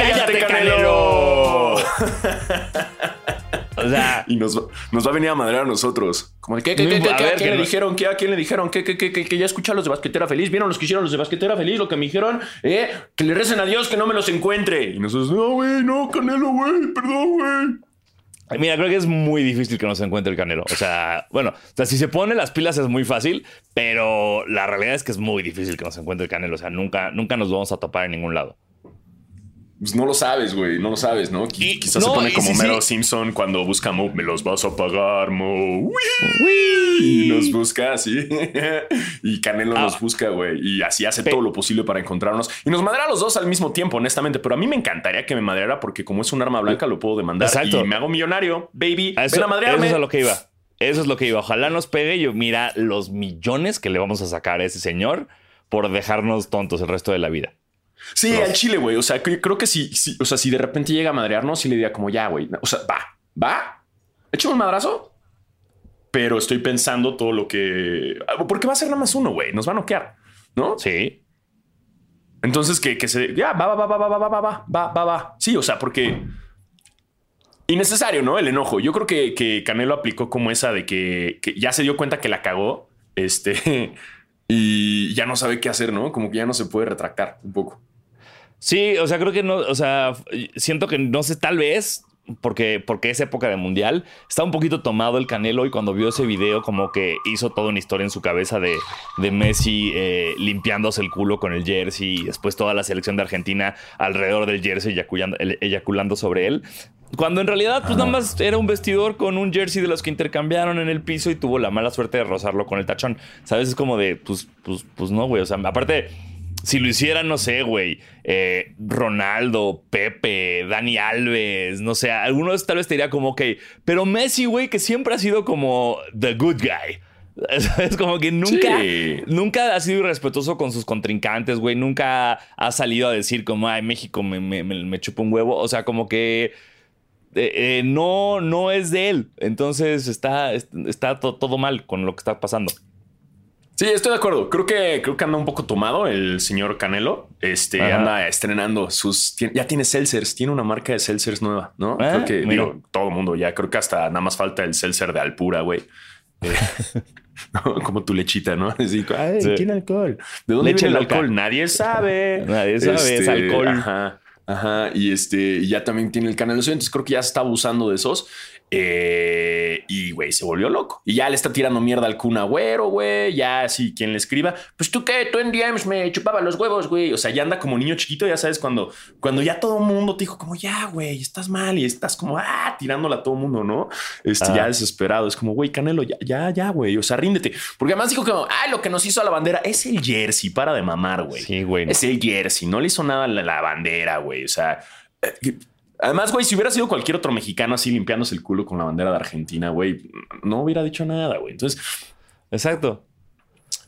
cállate, Canelo. O sea, Y nos, va- nos va a venir a madrear a nosotros. Como de, ¿qué, qué, No qué, qué, a qué, ver, ¿a quién que le no- dijeron? ¿Qué, ¿A quién le dijeron? ¿Qué, qué, qué, qué, que ya escucharon los de Basquetera Feliz? ¿Vieron los que hicieron los de Basquetera Feliz? Lo que me dijeron, eh, que le recen a Dios que no me los encuentre. Y nosotros, no, güey, no, Canelo, güey, perdón, güey. Mira, creo que es muy difícil que nos encuentre el Canelo. O sea, bueno, o sea, si se pone las pilas es muy fácil, pero la realidad es que es muy difícil que nos encuentre el Canelo. O sea, nunca, nunca nos vamos a topar en ningún lado. Pues no lo sabes, güey, no lo sabes, ¿no? Y- Quizás no, se pone como sí, sí. Mero Simpson cuando busca Mo, me los vas a pagar, Mo. Uy. Y nos busca así. y Canelo Ah. nos busca, güey. Y así hace todo lo posible para encontrarnos. Y nos madrea a los dos al mismo tiempo, honestamente. Pero a mí me encantaría que me madreara porque como es un arma blanca lo puedo demandar. Exacto. Y me hago millonario, baby. A Eso, Ven a eso madrearme. es a lo que iba. Eso es lo que iba. Ojalá nos pegue. Yo, mira los millones que le vamos a sacar a ese señor por dejarnos tontos el resto de la vida. Sí, al chile, güey. O sea, cre- creo que si, si- o sea, si de repente llega a madrearnos, sí le diría como ya, güey. O sea, va, va. Échame un madrazo. Pero estoy pensando todo lo que. Porque va a ser nada más uno, güey. Nos va a noquear, ¿no? Sí. Entonces que, que se. Ya, va, va, va, va, va, va, va, va, va, va, va. Sí, o sea, porque. Innecesario, ¿no? El enojo. Yo creo que, que Canelo aplicó como esa de que, que ya se dio cuenta que la cagó. Este. Y ya no sabe qué hacer, ¿no? Como que ya no se puede retractar un poco. Sí, o sea, creo que no, o sea, siento que no sé, tal vez porque, porque es época de mundial, está un poquito tomado el Canelo y cuando vio ese video como que hizo toda una historia en su cabeza de, de Messi eh, limpiándose el culo con el jersey y después toda la selección de Argentina alrededor del jersey eyaculando, eyaculando sobre él. Cuando en realidad, pues nada más era un vestidor con un jersey de los que intercambiaron en el piso y tuvo la mala suerte de rozarlo con el tachón. ¿Sabes? Es como de, pues, pues, pues no, güey. O sea, aparte, si lo hiciera, no sé, güey, eh, Ronaldo, Pepe, Dani Alves, no sé, algunos tal vez te diría como, ok, pero Messi, güey, que siempre ha sido como the good guy. Es como que nunca, Sí. nunca ha sido irrespetuoso con sus contrincantes, güey. Nunca ha salido a decir como, ay, México me, me, me, chupa un huevo. O sea, como que eh, eh, no, no es de él. Entonces está, está to- todo mal con lo que está pasando. Sí, estoy de acuerdo. Creo que creo que anda un poco tomado el señor Canelo. Este Ajá. anda estrenando sus. ya tiene seltzers, tiene una marca de seltzers nueva, ¿no? Ah, creo que mira. digo, todo el mundo ya. Creo que hasta nada más falta el seltzer de Alpura, güey. Eh. Como tu lechita, ¿no? Así, ay, Sí. tiene alcohol. ¿De dónde Leche viene el loca. alcohol? Nadie sabe. Nadie sabe, es alcohol. Ajá. Ajá, y este ya también tiene el canal entonces creo que ya se está abusando de esos. Eh, y güey, se volvió loco. Y ya le está tirando mierda al Kun Agüero, güey. Ya así, quien le escriba, pues tú qué, tú en DMs me chupaba los huevos, güey. O sea, ya anda como niño chiquito, ya sabes, cuando, cuando ya todo el mundo te dijo, como ya, güey, estás mal y estás como, ah, tirándola a todo el mundo, ¿no? Este, Ah. ya desesperado. Es como, güey, Canelo, ya, ya, ya, güey. O sea, ríndete. Porque además dijo como, ah, lo que nos hizo a la bandera es el jersey, para de mamar, güey. Sí, güey. Es el jersey, no le hizo nada a la, la bandera, güey. O sea, eh, además, güey, si hubiera sido cualquier otro mexicano así limpiándose el culo con la bandera de Argentina, güey, no hubiera dicho nada, güey. Entonces, Exacto.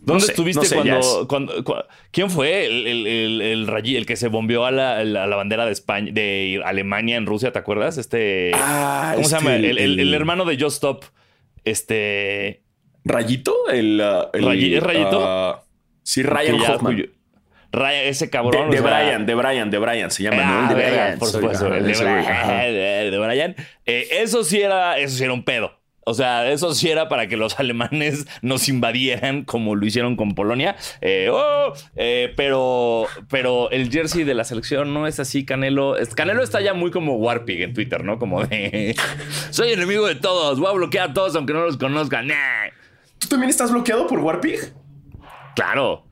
¿Dónde sé, estuviste no sé, ya cuando, es- cuando- cua- ¿Quién fue el, el, el, el rayi- el que se bombeó a la, bandera de España, de Alemania en Rusia? ¿Te acuerdas? Este. Ah, ¿Cómo se este, llama? El, hermano de Just Stop. Este. ¿Rayito? El, ¿es Rayito? ah, sí, Ryan Hoffman. Ryan- ese cabrón. de o sea, Brian, de Brian, de Brian se llama, ¿no? El de Brian, por supuesto. el de Brian. de. Eh, eso sí era, eso sí era un pedo. O sea, eso sí era para que los alemanes nos invadieran como lo hicieron con Polonia. Eh, oh, eh, pero, pero el jersey de la selección no es así, Canelo. Canelo está ya muy como Warpig en Twitter, ¿no? Como de soy enemigo de todos, voy a bloquear a todos aunque no los conozcan. Nah. ¿Tú también estás bloqueado por Warpig? Claro.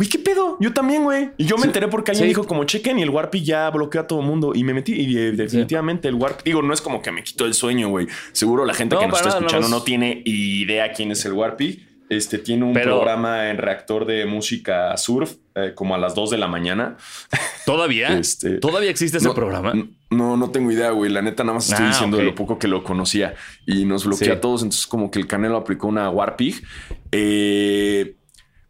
Güey, ¿qué pedo? Yo también, güey. Y yo me Sí, enteré porque alguien sí. dijo como chequen y el Warpig ya bloqueó a todo el mundo. Y me metí y eh, definitivamente el Warpig... Digo, no es como que me quitó el sueño, güey. Seguro la gente No, que nos está nada, escuchando no, tiene idea quién es el Warpig. Este tiene un Pero- programa en reactor de música surf eh, como a las 2 de la mañana. ¿Todavía? Este, ¿Todavía existe ese no, programa? No, no tengo idea, güey. La neta, nada más estoy Ah, diciendo de lo poco que lo conocía y nos bloquea a todos. Entonces, como que el Canelo aplicó una Warpig. Eh,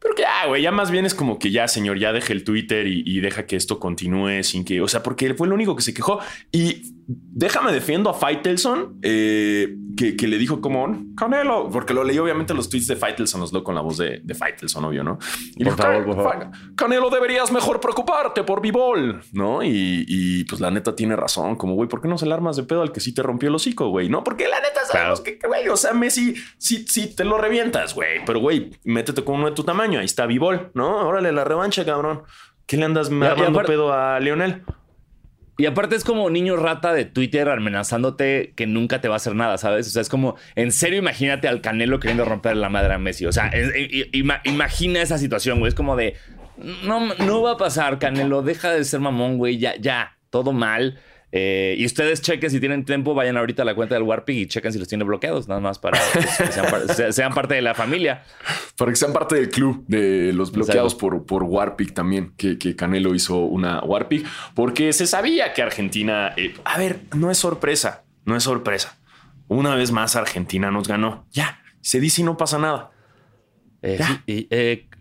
pero que ya, güey, ya más bien es como que ya, señor, ya deje el Twitter y, y deja que esto continúe sin que, o sea, porque él fue el único que se quejó. Y déjame defiendo a Faitelson, eh, que, que, le dijo como Canelo, porque lo leí obviamente los tweets de Faitelson, los leo con la voz de, de Faitelson, obvio, ¿no? Y por favor, por favor. Canelo, deberías mejor preocuparte por B-Ball, ¿no? Y, y, pues la neta tiene razón, como güey, ¿por qué no se le armas de pedo al que sí te rompió el hocico, güey? No, porque la neta sabemos que, güey, o sea, Messi sí, sí te lo revientas, güey, pero güey, métete con uno de tu tamaño, ahí está B-Ball, ¿no? Órale, la revancha, cabrón. ¿Qué le andas armando pedo a Lionel? Y aparte es como niño rata de Twitter amenazándote que nunca te va a hacer nada, ¿sabes? O sea, es como, en serio, imagínate al Canelo queriendo romper la madre a Messi. O sea, imagina esa situación, güey. Es como de, no, no va a pasar, Canelo, deja de ser mamón, güey. Ya, ya, todo mal. Eh, y ustedes chequen si tienen tiempo, vayan ahorita a la cuenta del Warpig y chequen si los tiene bloqueados, nada más para que sean, parte de la familia. Para que sean parte del club de los bloqueados por, por Warpig también, que, Canelo hizo una Warpig, porque se sabía que Argentina, eh, a ver, no es sorpresa, no es sorpresa. Una vez más Argentina nos ganó. Ya, se dice y no pasa nada. Eh, y,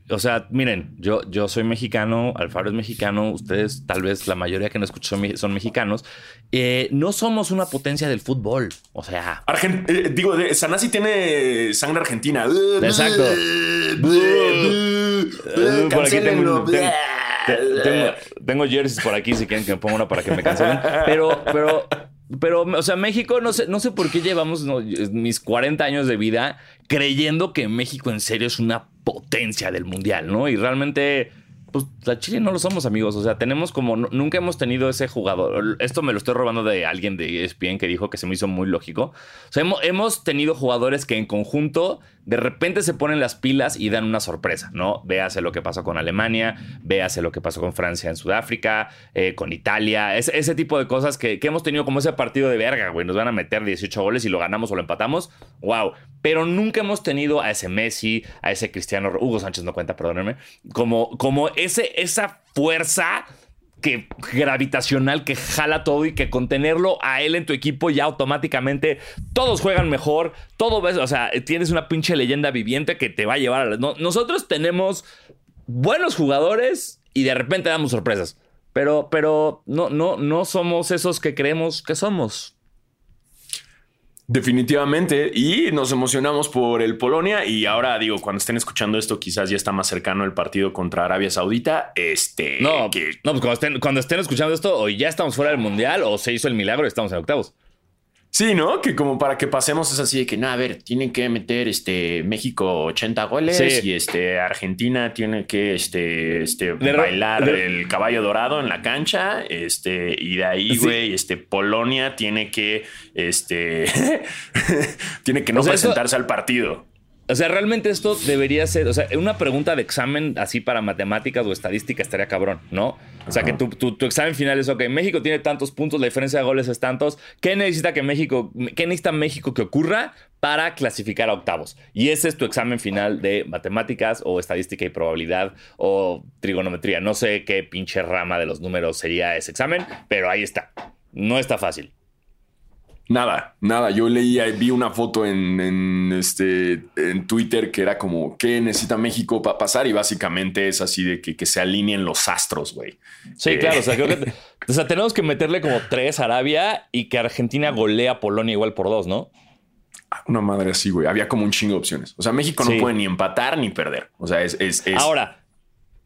o sea, miren, yo, yo soy mexicano, Alfaro es mexicano, ustedes tal vez la mayoría que no escuchan son mexicanos. Eh, no somos una potencia del fútbol. O sea... Eh, digo, Sanasi tiene sangre argentina. Exacto. por aquí tengo, tengo, jerseys por aquí si quieren que me ponga una para que me cancelen. Pero, pero pero, o sea, México, no sé, no sé por qué llevamos mis 40 años de vida creyendo que México en serio es una potencia del mundial, ¿no? Y realmente pues la Chile no lo somos, amigos. O sea, tenemos como. Nunca hemos tenido ese jugador. Esto me lo estoy robando de alguien de ESPN que dijo que se me hizo muy lógico. O sea, hemos, tenido jugadores que en conjunto de repente se ponen las pilas y dan una sorpresa, ¿no? Véase lo que pasó con Alemania, véase lo que pasó con Francia en Sudáfrica, eh, con Italia. ese tipo de cosas que, que hemos tenido como ese partido de verga, güey. Nos van a meter 18 goles y lo ganamos o lo empatamos. ¡Wow! Pero nunca hemos tenido a ese Messi, a ese Cristiano. Hugo Sánchez no cuenta, perdónenme. Como, como ese, esa fuerza que gravitacional que jala todo y que contenerlo a él en tu equipo ya automáticamente todos juegan mejor, todo ves, o sea, tienes una pinche leyenda viviente que te va a llevar a nosotros tenemos buenos jugadores y de repente damos sorpresas, pero pero no no no somos esos que creemos que somos. Definitivamente. Y nos emocionamos por el Polonia. Y ahora digo, cuando estén escuchando esto, quizás ya está más cercano el partido contra Arabia Saudita. Este. No, que... no pues cuando estén, cuando estén escuchando esto, o ya estamos fuera del mundial, o se hizo el milagro y estamos en octavos. Sí, ¿no? Que como para que pasemos es así de que, nada, a ver, tienen que meter este México 80 goles y este Argentina tiene que este, este bailar el caballo dorado en la cancha, este y de ahí, güey, este Polonia tiene que este tiene que no presentarse al partido. O sea, realmente esto debería ser, o sea, una pregunta de examen así para matemáticas o estadística estaría cabrón, ¿no? O sea, que tu, tu, examen final es, ok, México tiene tantos puntos, la diferencia de goles es tantos, ¿qué necesita que México, qué necesita México que ocurra para clasificar a octavos? Y ese es tu examen final de matemáticas o estadística y probabilidad o trigonometría. No sé qué pinche rama de los números sería ese examen, pero ahí está. No está fácil. Nada, nada. Yo leí, vi una foto en, este, en Twitter que era como, ¿qué necesita México para pasar? Y básicamente es así de que, se alineen los astros, güey. Sí, claro. O sea, creo que, o sea, tenemos que meterle como tres a Arabia y que Argentina golea a Polonia igual por dos, ¿no? Una madre así, güey. Había como un chingo de opciones. O sea, México no puede ni empatar ni perder. O sea, es... es, Ahora,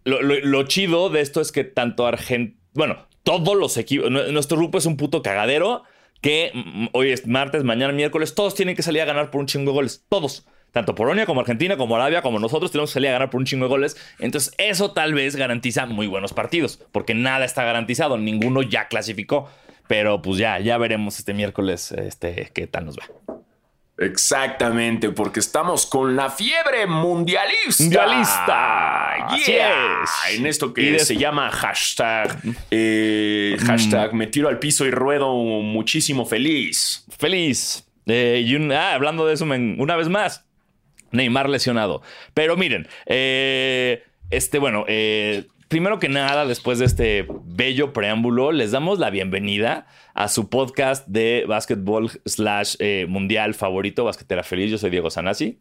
lo, lo, chido de esto es que tanto Argentina... Bueno, todos los equipos... Nuestro grupo es un puto cagadero que mm, hoy es martes, mañana miércoles, todos tienen que salir a ganar por un chingo de goles. Todos. Tanto Polonia como Argentina, como Arabia, como nosotros tenemos que salir a ganar por un chingo de goles. Entonces, eso tal vez garantiza muy buenos partidos, porque nada está garantizado, ninguno ya clasificó. Pero pues ya, ya veremos este miércoles este, qué tal nos va. Exactamente, porque estamos con la fiebre mundialista. Mundialista. Yes. En esto que se llama hashtag, eh, mm. hashtag me tiro al piso y ruedo muchísimo feliz. Feliz. Eh, y ah, hablando de eso, una vez más, Neymar lesionado. Pero miren, eh, este, bueno, primero que nada, después de este bello preámbulo, les damos la bienvenida a su podcast de básquetbol slash eh, mundial favorito, Basquetera Feliz. Yo soy Diego Sanasi.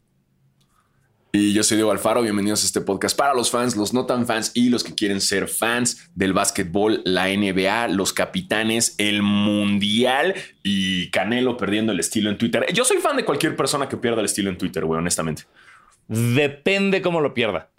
Y yo soy Diego Alfaro, bienvenidos a este podcast para los fans, los no tan fans y los que quieren ser fans del básquetbol, la NBA, los capitanes, el mundial y Canelo perdiendo el estilo en Twitter. Yo soy fan de cualquier persona que pierda el estilo en Twitter, güey, honestamente. Depende cómo lo pierda.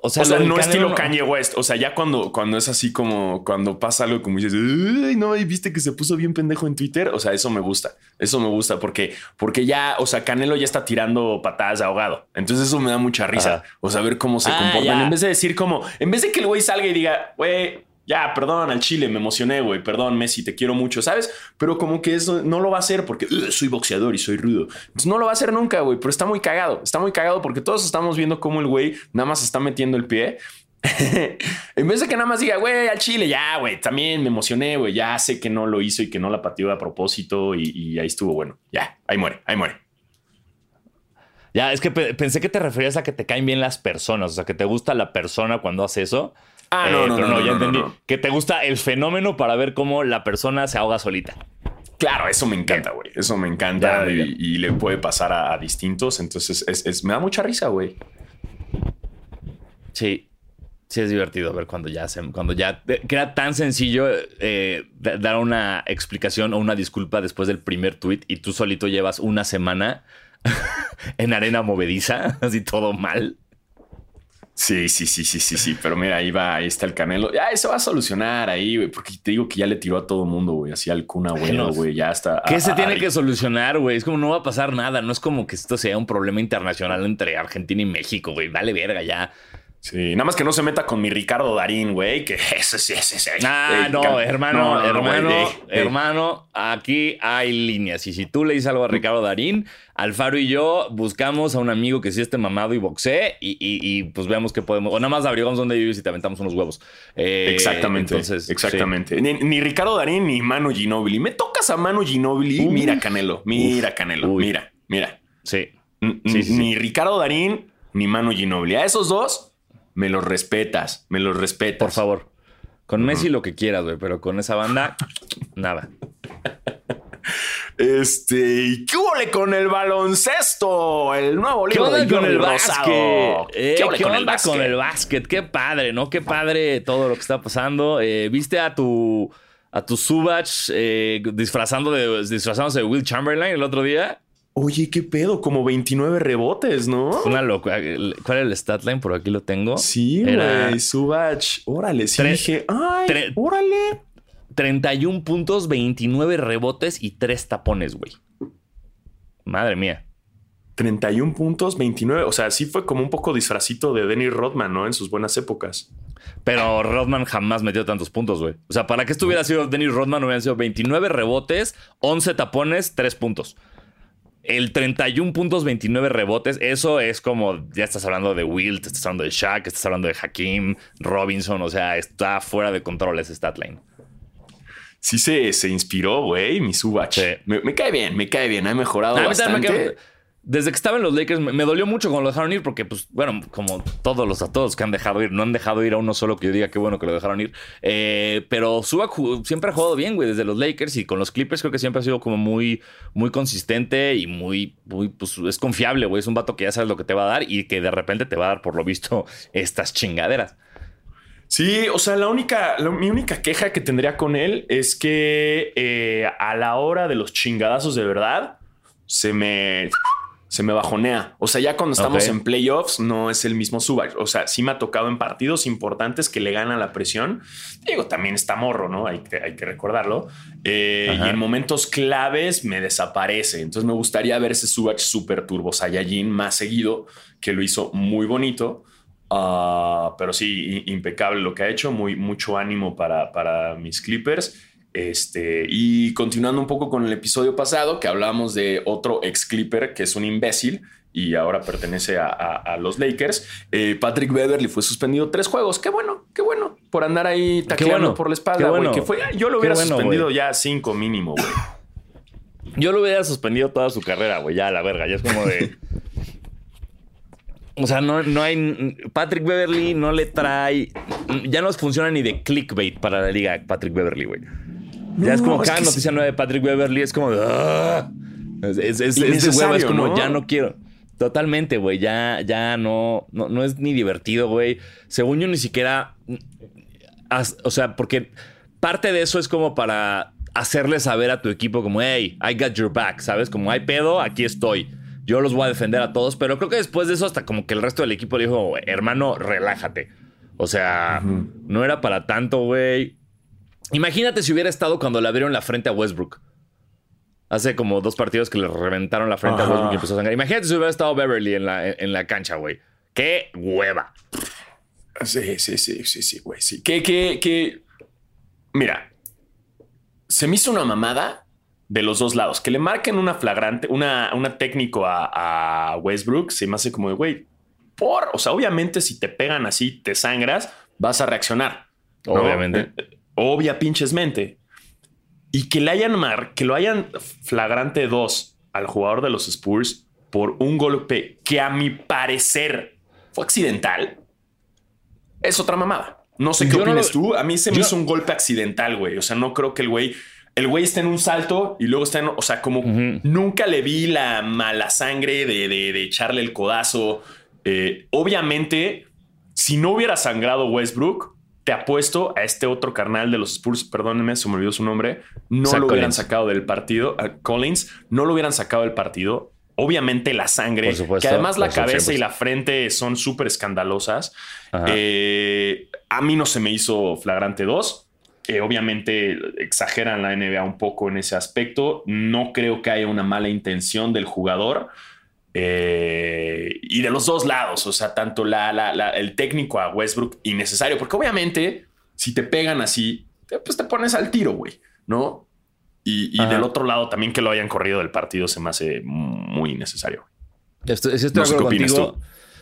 O sea, no estilo Kanye West. O sea, ya cuando, cuando es así como cuando pasa algo como dices, no, y viste que se puso bien pendejo en Twitter. O sea, eso me gusta. Eso me gusta porque, porque ya, o sea, Canelo ya está tirando patadas de ahogado. Entonces eso me da mucha risa. O sea, ver cómo se ah, comportan. En vez de decir como, en vez de que el güey salga y diga, güey, ya, perdón, al Chile, me emocioné, güey, perdón, Messi, te quiero mucho, ¿sabes? Pero como que eso no lo va a hacer porque soy boxeador y soy rudo. Entonces no lo va a hacer nunca, güey, pero está muy cagado, está muy cagado porque todos estamos viendo cómo el güey nada más está metiendo el pie. en vez de que nada más diga, güey, al Chile, ya, güey, también me emocioné, güey, ya sé que no lo hizo y que no la pateó a propósito y, y ahí estuvo bueno. Ya, ahí muere, ahí muere. Ya, es que pensé que te referías a que te caen bien las personas, o sea, que te gusta la persona cuando hace eso. Ah, no, eh, no, no, ya entendí. Que te gusta el fenómeno para ver cómo la persona se ahoga solita. Claro, eso me encanta, güey. Eso me encanta y, le puede pasar a, distintos. Entonces, es, me da mucha risa, güey. Sí. Sí, es divertido ver cuando ya se, cuando ya que era tan sencillo eh, dar una explicación o una disculpa después del primer tweet y tú solito llevas una semana en arena movediza, así todo mal. Sí, sí, sí, sí, sí, sí. Pero mira, ahí va, ahí está el Canelo. Ya, eso va a solucionar ahí, güey. Porque te digo que ya le tiró a todo mundo, güey. Así al Cuna, güey. Ya está. ¿Qué se tiene que solucionar, güey? Es como no va a pasar nada. No es como que esto sea un problema internacional entre Argentina y México, güey. Vale verga ya. Sí, nada más que no se meta con mi Ricardo Darín, güey, que ese sí, ese sí. Ah, no, hermano, hermano, hermano, aquí hay líneas. Y si tú le dices algo a Ricardo Darín, Alfaro y yo buscamos a un amigo que sí esté mamado y boxee y, pues veamos qué podemos. O nada más averiguamos dónde vives y te aventamos unos huevos. Eh, exactamente. Entonces, exactamente. Ni, Ricardo Darín ni Manu Ginobili. Me tocas a Manu Ginobili. mira, Canelo. Mira, Canelo. Mira, mira. Sí. Ni Ricardo Darín ni Manu Ginobili. A esos dos me los respetas, me los respetas. Por favor. Con Messi lo que quieras, güey, pero con esa banda, nada. Este, ¿qué huele con el baloncesto? El nuevo libro ¿Qué con el básquet? Eh, ¿Qué, con, el básquet? con el básquet? Qué padre, ¿no? Qué padre todo lo que está pasando. Eh, ¿Viste a tu a tu Subach eh, disfrazando de, disfrazándose de Will Chamberlain el otro día? Oye, qué pedo, como 29 rebotes, ¿no? Una locura. ¿Cuál es el stat line? Por aquí lo tengo. Sí, güey. Subach. Órale, sí dije. Ay, órale. 31 puntos, 29 rebotes y 3 tapones, güey. Madre mía. 31 puntos, 29. O sea, sí fue como un poco disfrazito de Dennis Rodman, ¿no? En sus buenas épocas. Pero Rodman jamás metió tantos puntos, güey. O sea, para que esto hubiera sido Dennis Rodman, hubieran sido 29 rebotes, 11 tapones, 3 puntos el 31 puntos, 29 rebotes, eso es como, ya estás hablando de Wilt, estás hablando de Shaq, estás hablando de Hakim, Robinson, o sea, está fuera de control ese statline. Sí se, se inspiró, güey, mi Subach. Me, cae bien, me cae bien, ha mejorado bastante desde que estaba en los Lakers me, dolió mucho cuando lo dejaron ir porque, pues, bueno, como todos los a todos que han dejado ir, no han dejado ir a uno solo que yo diga qué bueno que lo dejaron ir. Eh, pero Suba siempre ha jugado bien, güey, desde los Lakers y con los Clippers creo que siempre ha sido como muy, muy consistente y muy, muy, pues, es confiable, güey. Es un vato que ya sabes lo que te va a dar y que de repente te va a dar, por lo visto, estas chingaderas. Sí, o sea, la única, mi única queja que tendría con él es que eh, a la hora de los chingadazos de verdad, se me se me bajonea. O sea, ya cuando estamos en playoffs no es el mismo Subac. O sea, sí me ha tocado en partidos importantes que le gana la presión. Digo, también está morro, ¿no? Hay que, hay que recordarlo. Eh, y en momentos claves me desaparece. Entonces me gustaría ver ese Subac super turbo Saiyajin más seguido, que lo hizo muy bonito. Ah, pero sí, impecable lo que ha hecho. Muy, mucho ánimo para, para mis Clippers. Este, y continuando un poco con el episodio pasado, que hablamos de otro ex Clipper que es un imbécil y ahora pertenece a, los Lakers. Eh, Patrick Beverly fue suspendido tres juegos. Qué bueno, qué bueno. Por andar ahí tacleando por la espalda, güey. Que fue, yo lo hubiera suspendido ya cinco mínimo, güey. Yo lo hubiera suspendido toda su carrera, güey. Ya la verga. Ya es como de. O sea, no, no hay. Patrick Beverly no le trae. Ya no funciona ni de clickbait para la liga Patrick Beverly, güey ya es como cada noticia nueva de Patrick Beverly es como. Es, es, es, es como ya no quiero. Totalmente, güey. Ya, ya no, no, no es ni divertido, güey. Según yo, ni siquiera. O sea, porque parte de eso es como para hacerle saber a tu equipo, como, hey, I got your back, ¿sabes? Como hay pedo, aquí estoy. Yo los voy a defender a todos, pero creo que después de eso, hasta como que el resto del equipo dijo, hermano, relájate. O sea, no era para tanto, güey. Imagínate si hubiera estado cuando le abrieron la frente a Westbrook. Hace como dos partidos que le reventaron la frente a Westbrook y empezó a sangrar. Imagínate si hubiera estado Beverly en la, en la cancha, güey. ¡Qué hueva! Sí, sí, sí, sí, sí, güey. Sí. Que, que, que. Mira, se me hizo una mamada de los dos lados. Que le marquen una flagrante, una, una técnico a, a Westbrook, se me hace como de, güey, por, o sea, obviamente si te pegan así, te sangras, vas a reaccionar. Obviamente. obvia pinches mente. Y que le hayan mar, que lo hayan flagrante dos al jugador de los Spurs por un golpe que a mi parecer fue accidental, es otra mamada. No sé qué opinas tú. A mí se me hizo un golpe accidental, güey. O sea, no creo que el güey el güey está en un salto y luego está en, o sea, como nunca le vi la mala sangre de, de echarle el codazo, eh, obviamente, si no hubiera sangrado Westbrook, te apuesto a este otro carnal de los Spurs, perdónenme, se me olvidó su nombre, no lo hubieran sacado del partido, Collins, no lo hubieran sacado del partido. Obviamente la sangre, que además la cabeza y la frente son súper escandalosas. Eh, a mí no se me hizo flagrante 2. Eh, obviamente exageran la NBA un poco en ese aspecto. No creo que haya una mala intención del jugador. Eh, y de los dos lados, o sea, tanto la, el técnico a Westbrook innecesario, porque obviamente si te pegan así, pues te pones al tiro, güey, ¿no? Y, del otro lado también que lo hayan corrido del partido se me hace muy innecesario. Estoy, estoy contigo.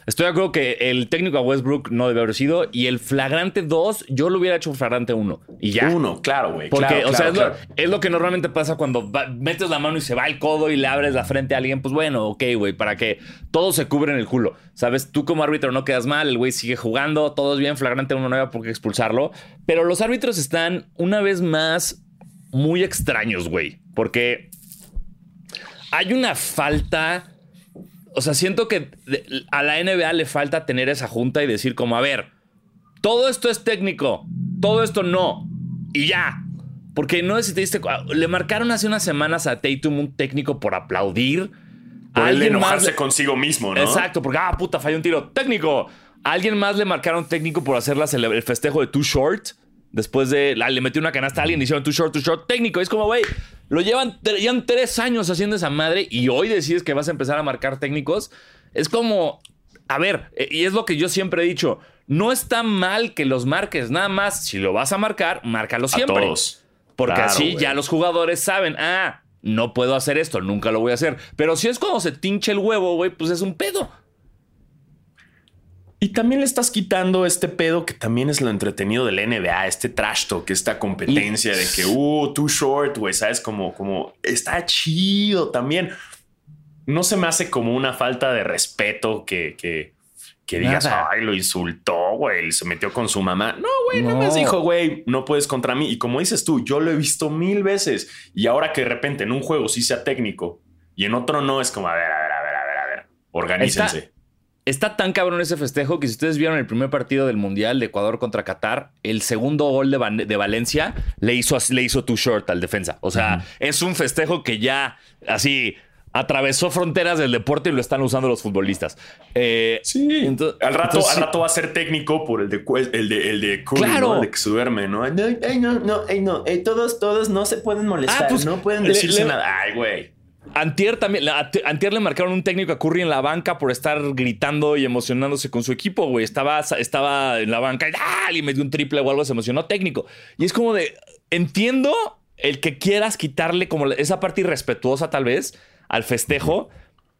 Estoy de acuerdo que el técnico a Westbrook no debe haber sido. Y el flagrante 2, yo lo hubiera hecho flagrante 1. Y ya. Uno, claro, güey. Porque, o sea, es, Lo, que normalmente pasa cuando metes la mano y se va el codo y le abres la frente a alguien. Pues bueno, ok, güey, para que todo se cubre en el culo. Sabes, tú como árbitro no quedas mal, el güey sigue jugando, todo es bien, flagrante 1 no había por qué expulsarlo. Pero los árbitros están una vez más muy extraños, güey. Porque hay una falta o sea, siento que a la NBA le falta tener esa junta y decir como, a ver, todo esto es técnico, todo esto no, y ya. Porque no sé si te diste le marcaron hace unas semanas a Tatum un técnico por aplaudir. Por alguien enojarse consigo mismo, ¿no? Exacto, porque, ah, puta, falló un tiro. Técnico. alguien más le marcaron técnico por hacer el festejo de Too Short. Después de. Le metió una canasta a alguien y hicieron Too Short, Too Short. Técnico. Es como, güey, lo llevan, llevan tres años haciendo esa madre y hoy decides que vas a empezar a marcar técnicos. Es como, a ver, eh, y es lo que yo siempre he dicho, no está mal que los marques, nada más, si lo vas a marcar, márcalo siempre. todos. Porque así ya los jugadores saben, ah, no puedo hacer esto, nunca lo voy a hacer. Pero si es cuando se tinche el huevo, güey, pues es un pedo. Y también le estás quitando este pedo que también es lo entretenido del NBA, este trash talk, esta competencia de que, uh, too short, güey, sabes, como, como está chido también. No se me hace como una falta de respeto que, que, que digas, ay, lo insultó, güey, se metió con su mamá. No, güey, no. más dijo, güey, no puedes contra mí. Y como dices tú, yo lo he visto mil veces. Y ahora que de repente en un juego sí sea técnico y en otro no, es como, a ver, a ver, a ver, a ver, a ver, organícense. Está tan cabrón ese festejo que si ustedes vieron el primer partido del Mundial de Ecuador contra Qatar, el segundo gol de, Valencia le hizo, le hizo too short al defensa. O sea, es un festejo que ya así atravesó fronteras del deporte y lo están usando los futbolistas. Eh, sí. al, rato, al rato va a ser técnico por el de el de, el de claro. de que se duerme, ¿no? No, no, no, no, todos, todos no se pueden molestar, ah, pues, no pueden decirse nada. Ay, güey. Antier también, Antier le marcaron un técnico a Curry en la banca por estar gritando y emocionándose con su equipo, güey. Estaba, estaba en la banca y, me dio un triple o algo, se emocionó técnico. Y es como de, entiendo el que quieras quitarle como esa parte irrespetuosa tal vez al festejo,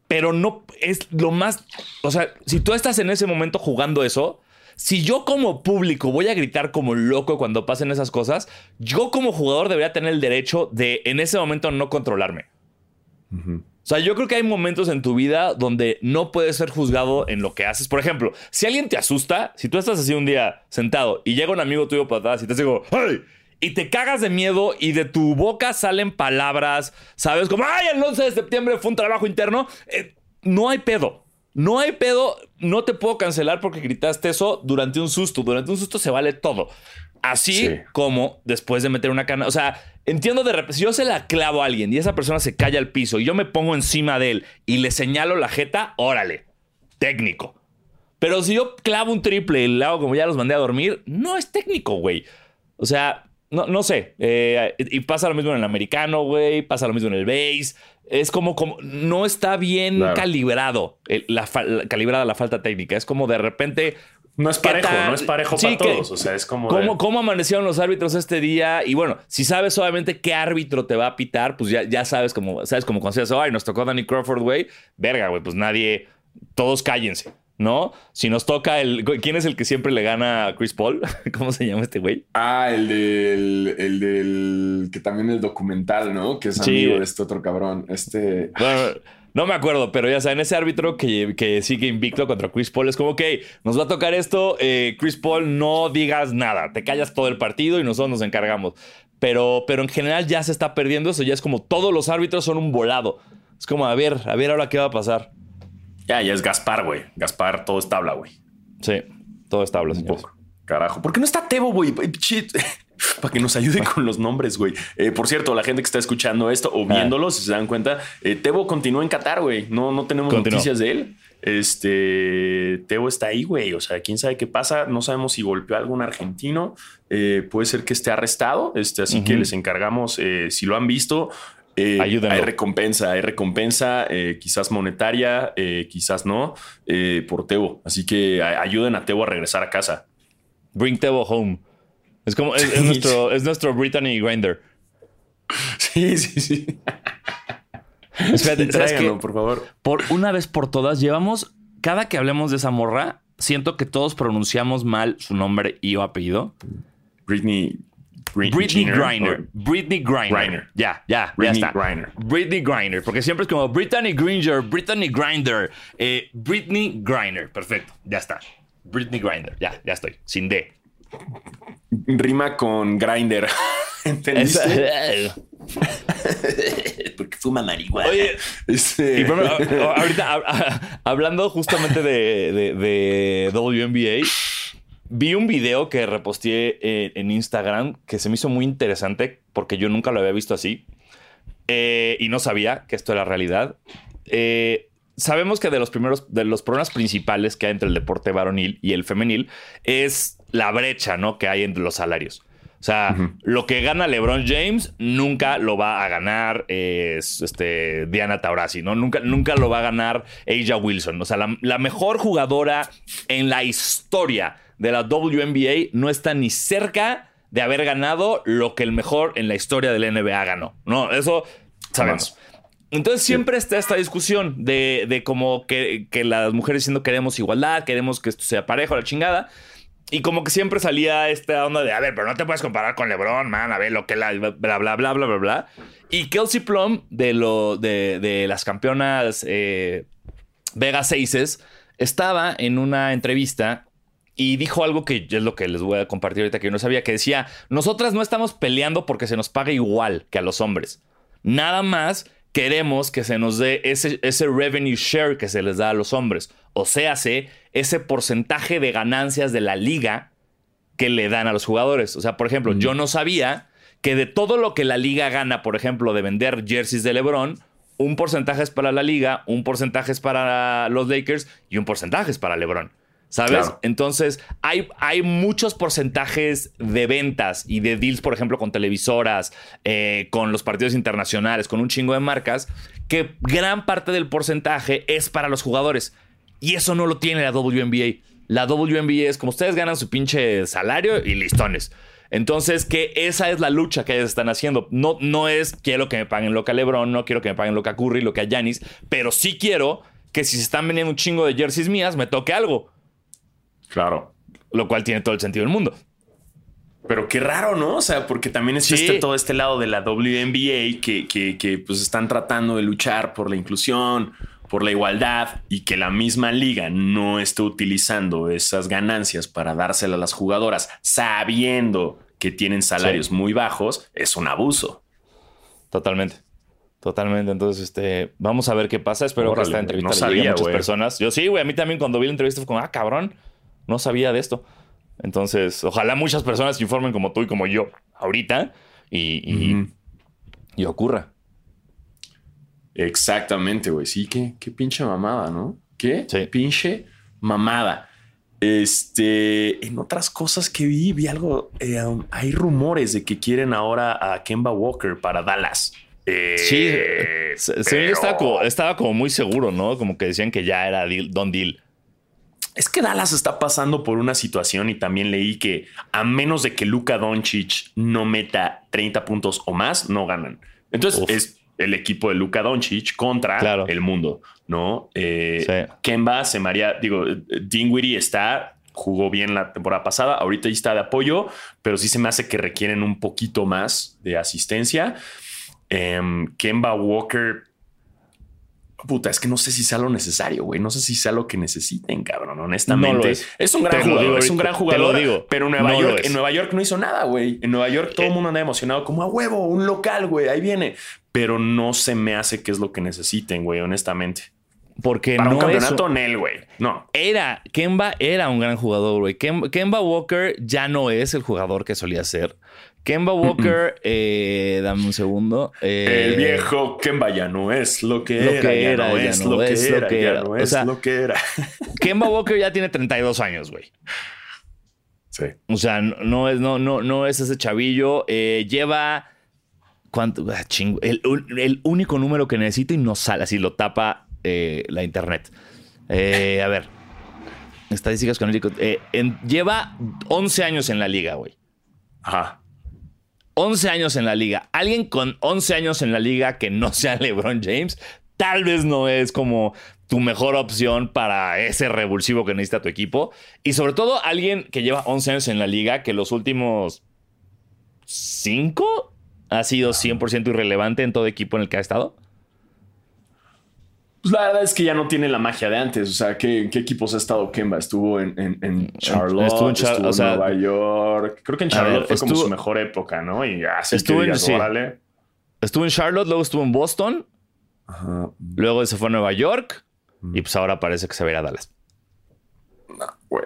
pero no es lo más, o sea, si tú estás en ese momento jugando eso, si yo como público voy a gritar como loco cuando pasen esas cosas, yo como jugador debería tener el derecho de en ese momento no controlarme. O sea, yo creo que hay momentos en tu vida donde no puedes ser juzgado en lo que haces. Por ejemplo, si alguien te asusta, si tú estás así un día sentado y llega un amigo tuyo para atrás y te digo, ¡ay! Y te cagas de miedo y de tu boca salen palabras, ¿sabes? Como, ¡ay! El 11 de septiembre fue un trabajo interno. Eh, no hay pedo. no hay pedo, no te puedo cancelar porque gritaste eso durante un susto. Durante un susto se vale todo. Así como después de meter una cana. O sea, entiendo de repente, si yo se la clavo a alguien y esa persona se calla al piso y yo me pongo encima de él y le señalo la jeta, órale, técnico. Pero si yo clavo un triple y le hago como ya los mandé a dormir, no es técnico, güey. O sea, no, no sé. Eh, y pasa lo mismo en el americano, güey. Pasa lo mismo en el base. Es como, como no está bien calibrado, la, calibrada la falta técnica. Es como de repente no es parejo, no es parejo para todos. O sea, es como. ¿Cómo, ¿Cómo, amanecieron los árbitros este día? Y bueno, si sabes obviamente qué árbitro te va a pitar, pues ya, ya sabes como, sabes como cuando ay, nos tocó Danny Crawford, güey. Verga, güey, pues nadie, todos cállense. ¿no? Si nos toca el. ¿Quién es el que siempre le gana a Chris Paul? ¿Cómo se llama este güey? Ah, el del. El del. Que también es documental, ¿no? Que es amigo de este otro cabrón. Este. Bueno, no me acuerdo, pero ya saben, ese árbitro que, que sigue invicto contra Chris Paul es como, que nos va a tocar esto, eh, Chris Paul, no digas nada, te callas todo el partido y nosotros nos encargamos. Pero, pero en general ya se está perdiendo eso, ya es como todos los árbitros son un volado. Es como, a ver, a ver ahora qué va a pasar. Ya, ya es Gaspar, güey. Gaspar, todo es tabla, güey. Sí, todo es tabla, señores. Carajo. ¿Por qué no está Tebo, güey? para que nos ayude con los nombres, güey. Eh, por cierto, la gente que está escuchando esto o ah. viéndolo, si se dan cuenta, eh, Tebo continúa en Qatar, güey. No, no tenemos noticias de él. Este Tebo está ahí, güey. O sea, quién sabe qué pasa. No sabemos si golpeó a algún argentino. Eh, puede ser que esté arrestado. Este, así que les encargamos, si lo han visto, hay recompensa, hay recompensa, quizás monetaria, quizás no, por Tebo. Así que ayuden a Tebo a regresar a casa. Bring Tebo home. Es como, es, nuestro, es nuestro Brittany Grinder. Sí, sí, sí. Espérate, por favor. Por una vez por todas, llevamos, cada que hablemos de esa morra, siento que todos pronunciamos mal su nombre y o apellido. Britney. Britney Griner. Britney Griner. Ya, ya, Britney ya está. Griner. Britney Griner. Porque siempre es como Brittany Gringer, Brittany Grinder, eh, Britney Griner. Perfecto, ya está. Britney Grinder. Ya, ya estoy. Sin D rima con grinder. ¿Entendiste? Porque fuma marihuana. Oye, este... ahorita hablando justamente de, de, WNBA, vi un video que reposteé eh, en Instagram que se me hizo muy interesante porque yo nunca lo había visto así eh, y no sabía que esto era realidad. Eh, sabemos que de los primeros, de los problemas principales que hay entre el deporte varonil y el femenil es la brecha, ¿no? Que hay entre los salarios. O sea, lo que gana LeBron James nunca lo va a ganar este, Diana Taurasi, ¿no? Nunca, nunca lo va a ganar Aja Wilson. O sea, la, la, mejor jugadora en la historia de la WNBA no está ni cerca de haber ganado lo que el mejor en la historia del NBA ganó. No, eso sabemos. Entonces siempre está esta discusión de, de como que, que, las mujeres diciendo queremos igualdad, queremos que esto sea parejo, la chingada. Y como que siempre salía esta onda de, a ver, pero no te puedes comparar con LeBron, man, a ver lo que la, bla, bla, bla, bla, bla, bla. Y Kelsey Plum, de, lo, de, de las campeonas eh, Vega Seises, estaba en una entrevista y dijo algo que es lo que les voy a compartir ahorita que yo no sabía, que decía, nosotras no estamos peleando porque se nos pague igual que a los hombres. Nada más queremos que se nos dé ese, ese revenue share que se les da a los hombres. O sea, ese porcentaje de ganancias de la liga que le dan a los jugadores. O sea, por ejemplo, yo no sabía que de todo lo que la liga gana, por ejemplo, de vender jerseys de LeBron, un porcentaje es para la liga, un porcentaje es para los Lakers y un porcentaje es para LeBron. ¿Sabes? Entonces, hay, hay, muchos porcentajes de ventas y de deals, por ejemplo, con televisoras, eh, con los partidos internacionales, con un chingo de marcas, que gran parte del porcentaje es para los jugadores. Y eso no lo tiene la WNBA. La WNBA es como ustedes ganan su pinche salario y listones. Entonces, que esa es la lucha que ellos están haciendo. No, no es quiero que me paguen lo que a LeBron, no quiero que me paguen lo que a Curry, lo que a Yanis, pero sí quiero que si se están vendiendo un chingo de jerseys mías, me toque algo. Claro. Lo cual tiene todo el sentido del mundo. Pero qué raro, ¿no? O sea, porque también es este, todo este lado de la WNBA que, que, pues están tratando de luchar por la inclusión, por la igualdad y que la misma liga no esté utilizando esas ganancias para dárselas a las jugadoras sabiendo que tienen salarios muy bajos, es un abuso. Totalmente. Totalmente. Entonces, este, vamos a ver qué pasa. Espero Órale, que esta entrevista no llegue a sabía, muchas personas. Yo sí, güey. A mí también cuando vi la entrevista fue como, ah, cabrón, no sabía de esto. Entonces, ojalá muchas personas se informen como tú y como yo ahorita y, y- ocurra. Exactamente, güey. Sí, qué, qué pinche mamada, ¿no? ¿Qué Sí. pinche mamada? Este, en otras cosas que vi, vi algo. eh, um, hay rumores de que quieren ahora a Kemba Walker para Dallas. Eh, Sí, pero- estaba como, estaba como muy seguro, ¿no? Como que decían que ya era deal, don deal. Es que Dallas está pasando por una situación y también leí que a menos de que Luka Doncic no meta 30 puntos o más, no ganan. Entonces Uf. es el equipo de Luka Doncic contra Claro. el mundo, ¿no? Eh, Sí. Kemba se maría, digo, eh, Dinwiddie está, jugó bien la temporada pasada, ahorita está de apoyo, pero sí se me hace que requieren un poquito más de asistencia. Em, Kemba Walker Puta, es que no sé si sea lo necesario, güey. No sé si sea lo que necesiten, cabrón. Honestamente, No lo es. un gran Te jugador, es un gran Te jugador. lo digo. Pero Nueva No York, en Nueva York no hizo nada, güey. En Nueva York todo el mundo anda emocionado, como a huevo, un local, güey. Ahí viene. Pero no se me hace que es lo que necesiten, güey, honestamente. Porque Para no un campeonato, Nel, güey. No. Era, Kemba era un gran jugador, güey. Kem- Kemba Walker ya no es el jugador que solía ser. Kemba Walker, eh, dame un segundo. eh, El viejo Kemba ya no es lo que lo era. que ya era, no ya es lo que lo era. Ya O es sea, lo que era. Kemba Walker ya tiene 32 años, güey. Sí. O sea, no, es, no, no, no es ese chavillo. Eh, lleva. ¿Cuánto? Ah, chingo. El, el único número que necesita y no sale. Así lo tapa eh, la internet. Eh, a ver. Estadísticas con eh, en- Lleva 11 años en la liga, güey. Ajá. 11 años en la liga. Alguien con 11 años en la liga que no sea LeBron James, tal vez no es como tu mejor opción para ese revulsivo que necesita tu equipo. Y sobre todo alguien que lleva 11 años en la liga, que los últimos 5 ha sido 100% irrelevante en todo equipo en el que ha estado. Pues la verdad es que ya no tiene la magia de antes. O sea, ¿qué, en qué equipos ha estado Kemba? Estuvo en, en, en Charlotte, Estuvo en Char- o sea, Nueva York. Creo que en ver, Charlotte fue como su mejor época, ¿no? Y así Estuvo que en- digas, sí. órale. Estuvo en Charlotte, luego estuvo en Boston, Ajá. luego se fue a Nueva York y pues ahora parece que se va a ir a Dallas. No, güey.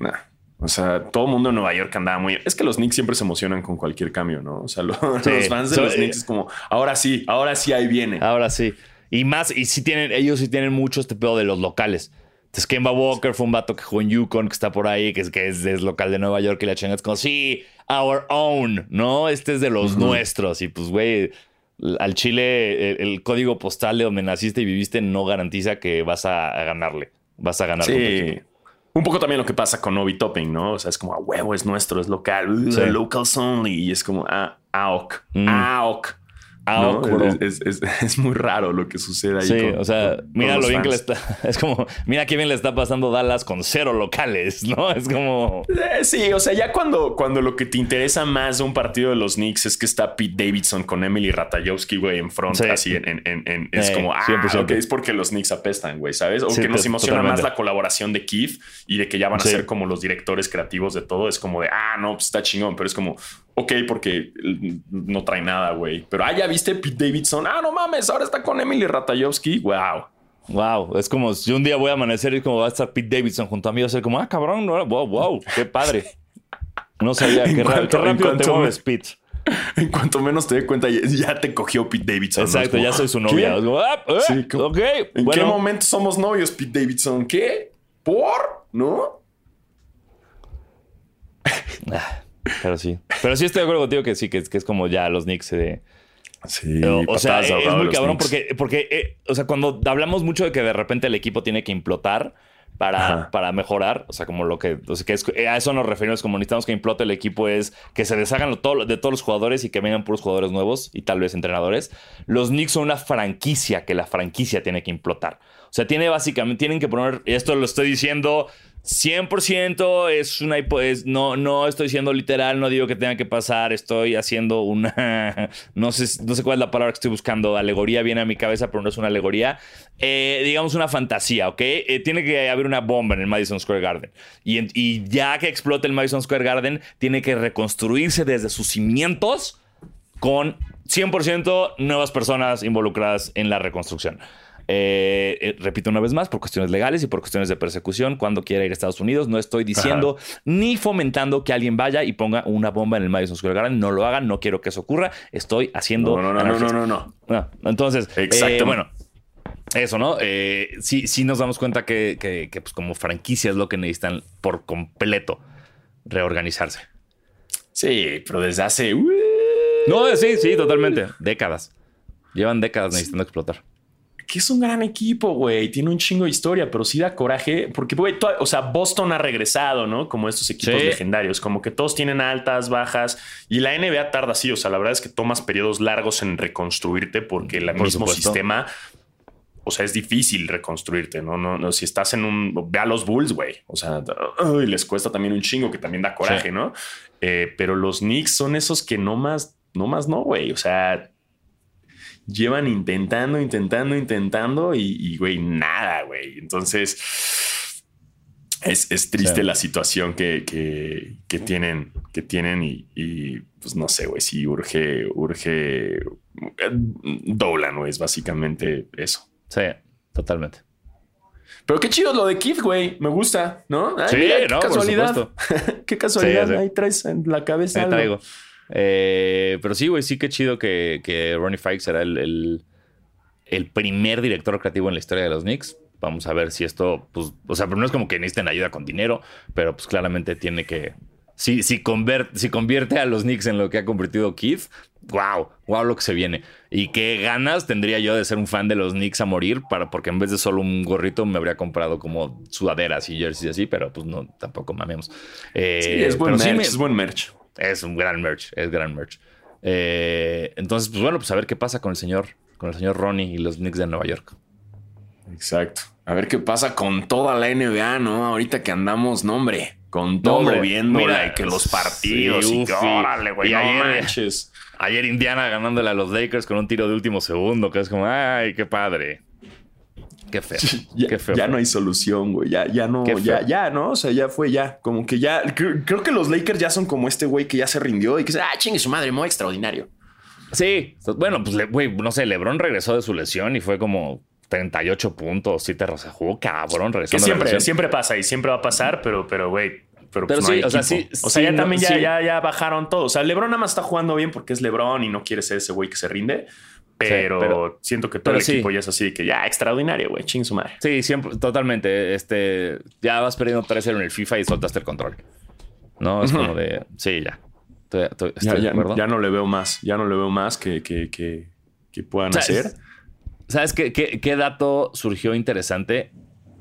nah. O sea, todo el mundo en Nueva York andaba muy... Es que los Knicks siempre se emocionan con cualquier cambio, ¿no? O sea, Sí. los fans de So- los Knicks es como, ahora sí, ahora sí, ahí viene. Ahora sí. Y más, y sí tienen, ellos sí tienen mucho este pedo de los locales. Entonces, Kemba Walker fue un vato que jugó en Yukon, que está por ahí, que es, que es, es local de Nueva York y la chinga es como, sí, our own, ¿no? Este es de los nuestros. Y pues, güey, al Chile, el, el código postal de donde naciste y viviste no garantiza que vas a, a ganarle. Vas a ganar. Sí. Un poco también lo que pasa con Obi Topping, ¿no? O sea, es como, a huevo, es nuestro, es local, uh, Sí. locals only. Y es como, ah, AOC, Mm. AOC. Bro. Es, es- es- es muy raro lo que sucede ahí. Sí, con- o sea, con- mira con lo bien que le está. Es como, mira qué bien le está pasando Dallas con cero locales, ¿no? Es como. Eh, sí, o sea, ya cuando, cuando lo que te interesa más de un partido de los Knicks es que está Pete Davidson con Emily Ratajkowski, güey, en front, Sí. así en, en- en- en- es Eh, como, ah, 100%. ok, es porque los Knicks apestan, güey, ¿sabes? O Sí, que nos emociona más la colaboración de Keith y de que ya van a Sí. ser como los directores creativos de todo. Es como de, ah, no, pues está chingón, pero es como, ok, porque no trae nada, güey. Pero, ah, ya viste Pete Davidson, ah, no mames, ahora está con Emily Ratajkowski, wow. Wow, es como si un día voy a amanecer y como va a estar Pete Davidson junto a mí, va a ser como, ah, cabrón, no, wow, wow, qué padre. No sabía, qué, cuanto- qué rápido te me- mueves, Pete. En cuanto menos te dé cuenta, ya, te cogió Pete Davidson. Exacto, como, ya soy su ¿qué? novia. Como, ah, eh, Sí, como- ok, ¿En qué momento somos novios, Pete Davidson? ¿Qué? ¿Por? ¿No? Pero sí. Pero sí estoy de acuerdo contigo que sí, que, es- que es como ya los Knicks. eh, Sí, o, o sea, es muy cabrón Knicks. porque, porque eh, o sea, cuando hablamos mucho de que de repente el equipo tiene que implotar para, para mejorar, o sea, como lo que, o sea, que es- eh, a eso nos referimos como necesitamos que implote el equipo es que se deshagan lo- todo- de todos los jugadores y que vengan puros jugadores nuevos y tal vez entrenadores. Los Knicks son una franquicia que la franquicia tiene que implotar. O sea, tiene básicamente, tienen que poner, y esto lo estoy diciendo 100%, es una es- no, no estoy siendo literal, no digo que tenga que pasar, estoy haciendo una, no sé, no sé cuál es la palabra que estoy buscando, alegoría viene a mi cabeza, pero no es una alegoría, Eh, digamos una fantasía, ¿ok? Eh, tiene que haber una bomba en el Madison Square Garden. Y, y ya que explote el Madison Square Garden, tiene que reconstruirse desde sus cimientos con 100% nuevas personas involucradas en la reconstrucción. Eh, eh, repito una vez más, por cuestiones legales y por cuestiones de persecución, cuando quiera ir a Estados Unidos, no estoy diciendo ni fomentando que alguien vaya y ponga una bomba en el Madison Square Garden. No lo hagan, no quiero que eso ocurra. Estoy haciendo. No, no, no, no, no, no, no. Ah, entonces, eh, bueno, eso, ¿no? Sí, sí nos damos cuenta que, que, que, pues, como franquicia es lo que necesitan por completo reorganizarse. Sí, pero desde hace. No, sí, sí, totalmente. Décadas. Llevan décadas necesitando explotar. Que es un gran equipo, güey. Tiene un chingo de historia, pero sí da coraje. Porque, güey, o sea, Boston ha regresado, ¿no? Como estos equipos Sí. legendarios. Como que todos tienen altas, bajas. Y la NBA tarda así. O sea, la verdad es que tomas periodos largos en reconstruirte porque el Por mismo supuesto. sistema. O sea, es difícil reconstruirte, ¿no? No, no, si estás en un. Ve a los Bulls, güey. O sea, les cuesta también un chingo que también da coraje, Sí. ¿no? Eh, pero los Knicks son esos que no más, no más no, güey. O sea, llevan intentando, intentando, intentando y, güey, nada, güey. Entonces, es, es triste la situación que, que, que tienen, que tienen y, y, pues no sé, güey, sí urge, urge eh, Dolan, güey, es básicamente eso. Sí, totalmente. Pero qué chido lo de Keith, güey. Me gusta, ¿no? Ay, Sí, mira, qué no, casualidad. qué casualidad. Sí, sí. Ahí traes en la cabeza. Ahí algo. traigo. Eh, pero sí, güey, sí que chido que, que Ronnie Fikes será el, el, el primer director creativo en la historia de los Knicks. Vamos a ver si esto, pues, o sea, pero no es como que necesiten ayuda con dinero, pero pues claramente tiene que. Si, si, si convierte a los Knicks en lo que ha convertido Keith, wow, wow lo que se viene. Y qué ganas tendría yo de ser un fan de los Knicks a morir, para, porque en vez de solo un gorrito me habría comprado como sudaderas y jerseys así, pero pues no, tampoco mamemos. Eh, Sí, es buen sí merch, me- es buen merch. Es un gran merch, es gran merch. Eh, entonces, pues bueno, pues a ver qué pasa con el señor, con el señor Ronnie y los Knicks de Nueva York. Exacto. A ver qué pasa con toda la NBA, ¿no? Ahorita que andamos, no, hombre, con todo viendo mira, que los partidos sí, y que órale, güey, Y no ayer- manches. Ayer Indiana ganándole a los Lakers con un tiro de último segundo, que es como, ay, qué padre. Qué feo. Ya, qué feo. ya no hay solución, güey. Ya, ya no, ya, ya, ¿no? O sea, ya fue ya. Como que ya. Creo, creo que los Lakers ya son como este güey que ya se rindió y que dice, ah, chingue su madre, muy extraordinario. Sí, bueno, pues, güey, no sé, LeBron regresó de su lesión y fue como 38 puntos, sí te jugó cabrón, regresó Que siempre, siempre pasa y siempre va a pasar, pero, pero, güey. Pero, Pero pues, no sí, hay o sea, sí, O sea, sí, ya no, también ya, sí. ya, ya bajaron todos. O sea, LeBron nada más está jugando bien porque es LeBron y no quiere ser ese güey que se rinde. Pero, pero- siento que todo el sí. equipo ya es así que ya extraordinario, güey. Ching su madre. Sí, siempre, totalmente. Este, ya vas perdiendo 3-0 en el FIFA y soltaste el control. No, es como de, sí, ya. Estoy, estoy- estoy Ya, de ya- ya no le veo más. Ya no le veo más que, que, que, que puedan sea, hacer. es- ¿Sabes qué, qué, qué dato surgió interesante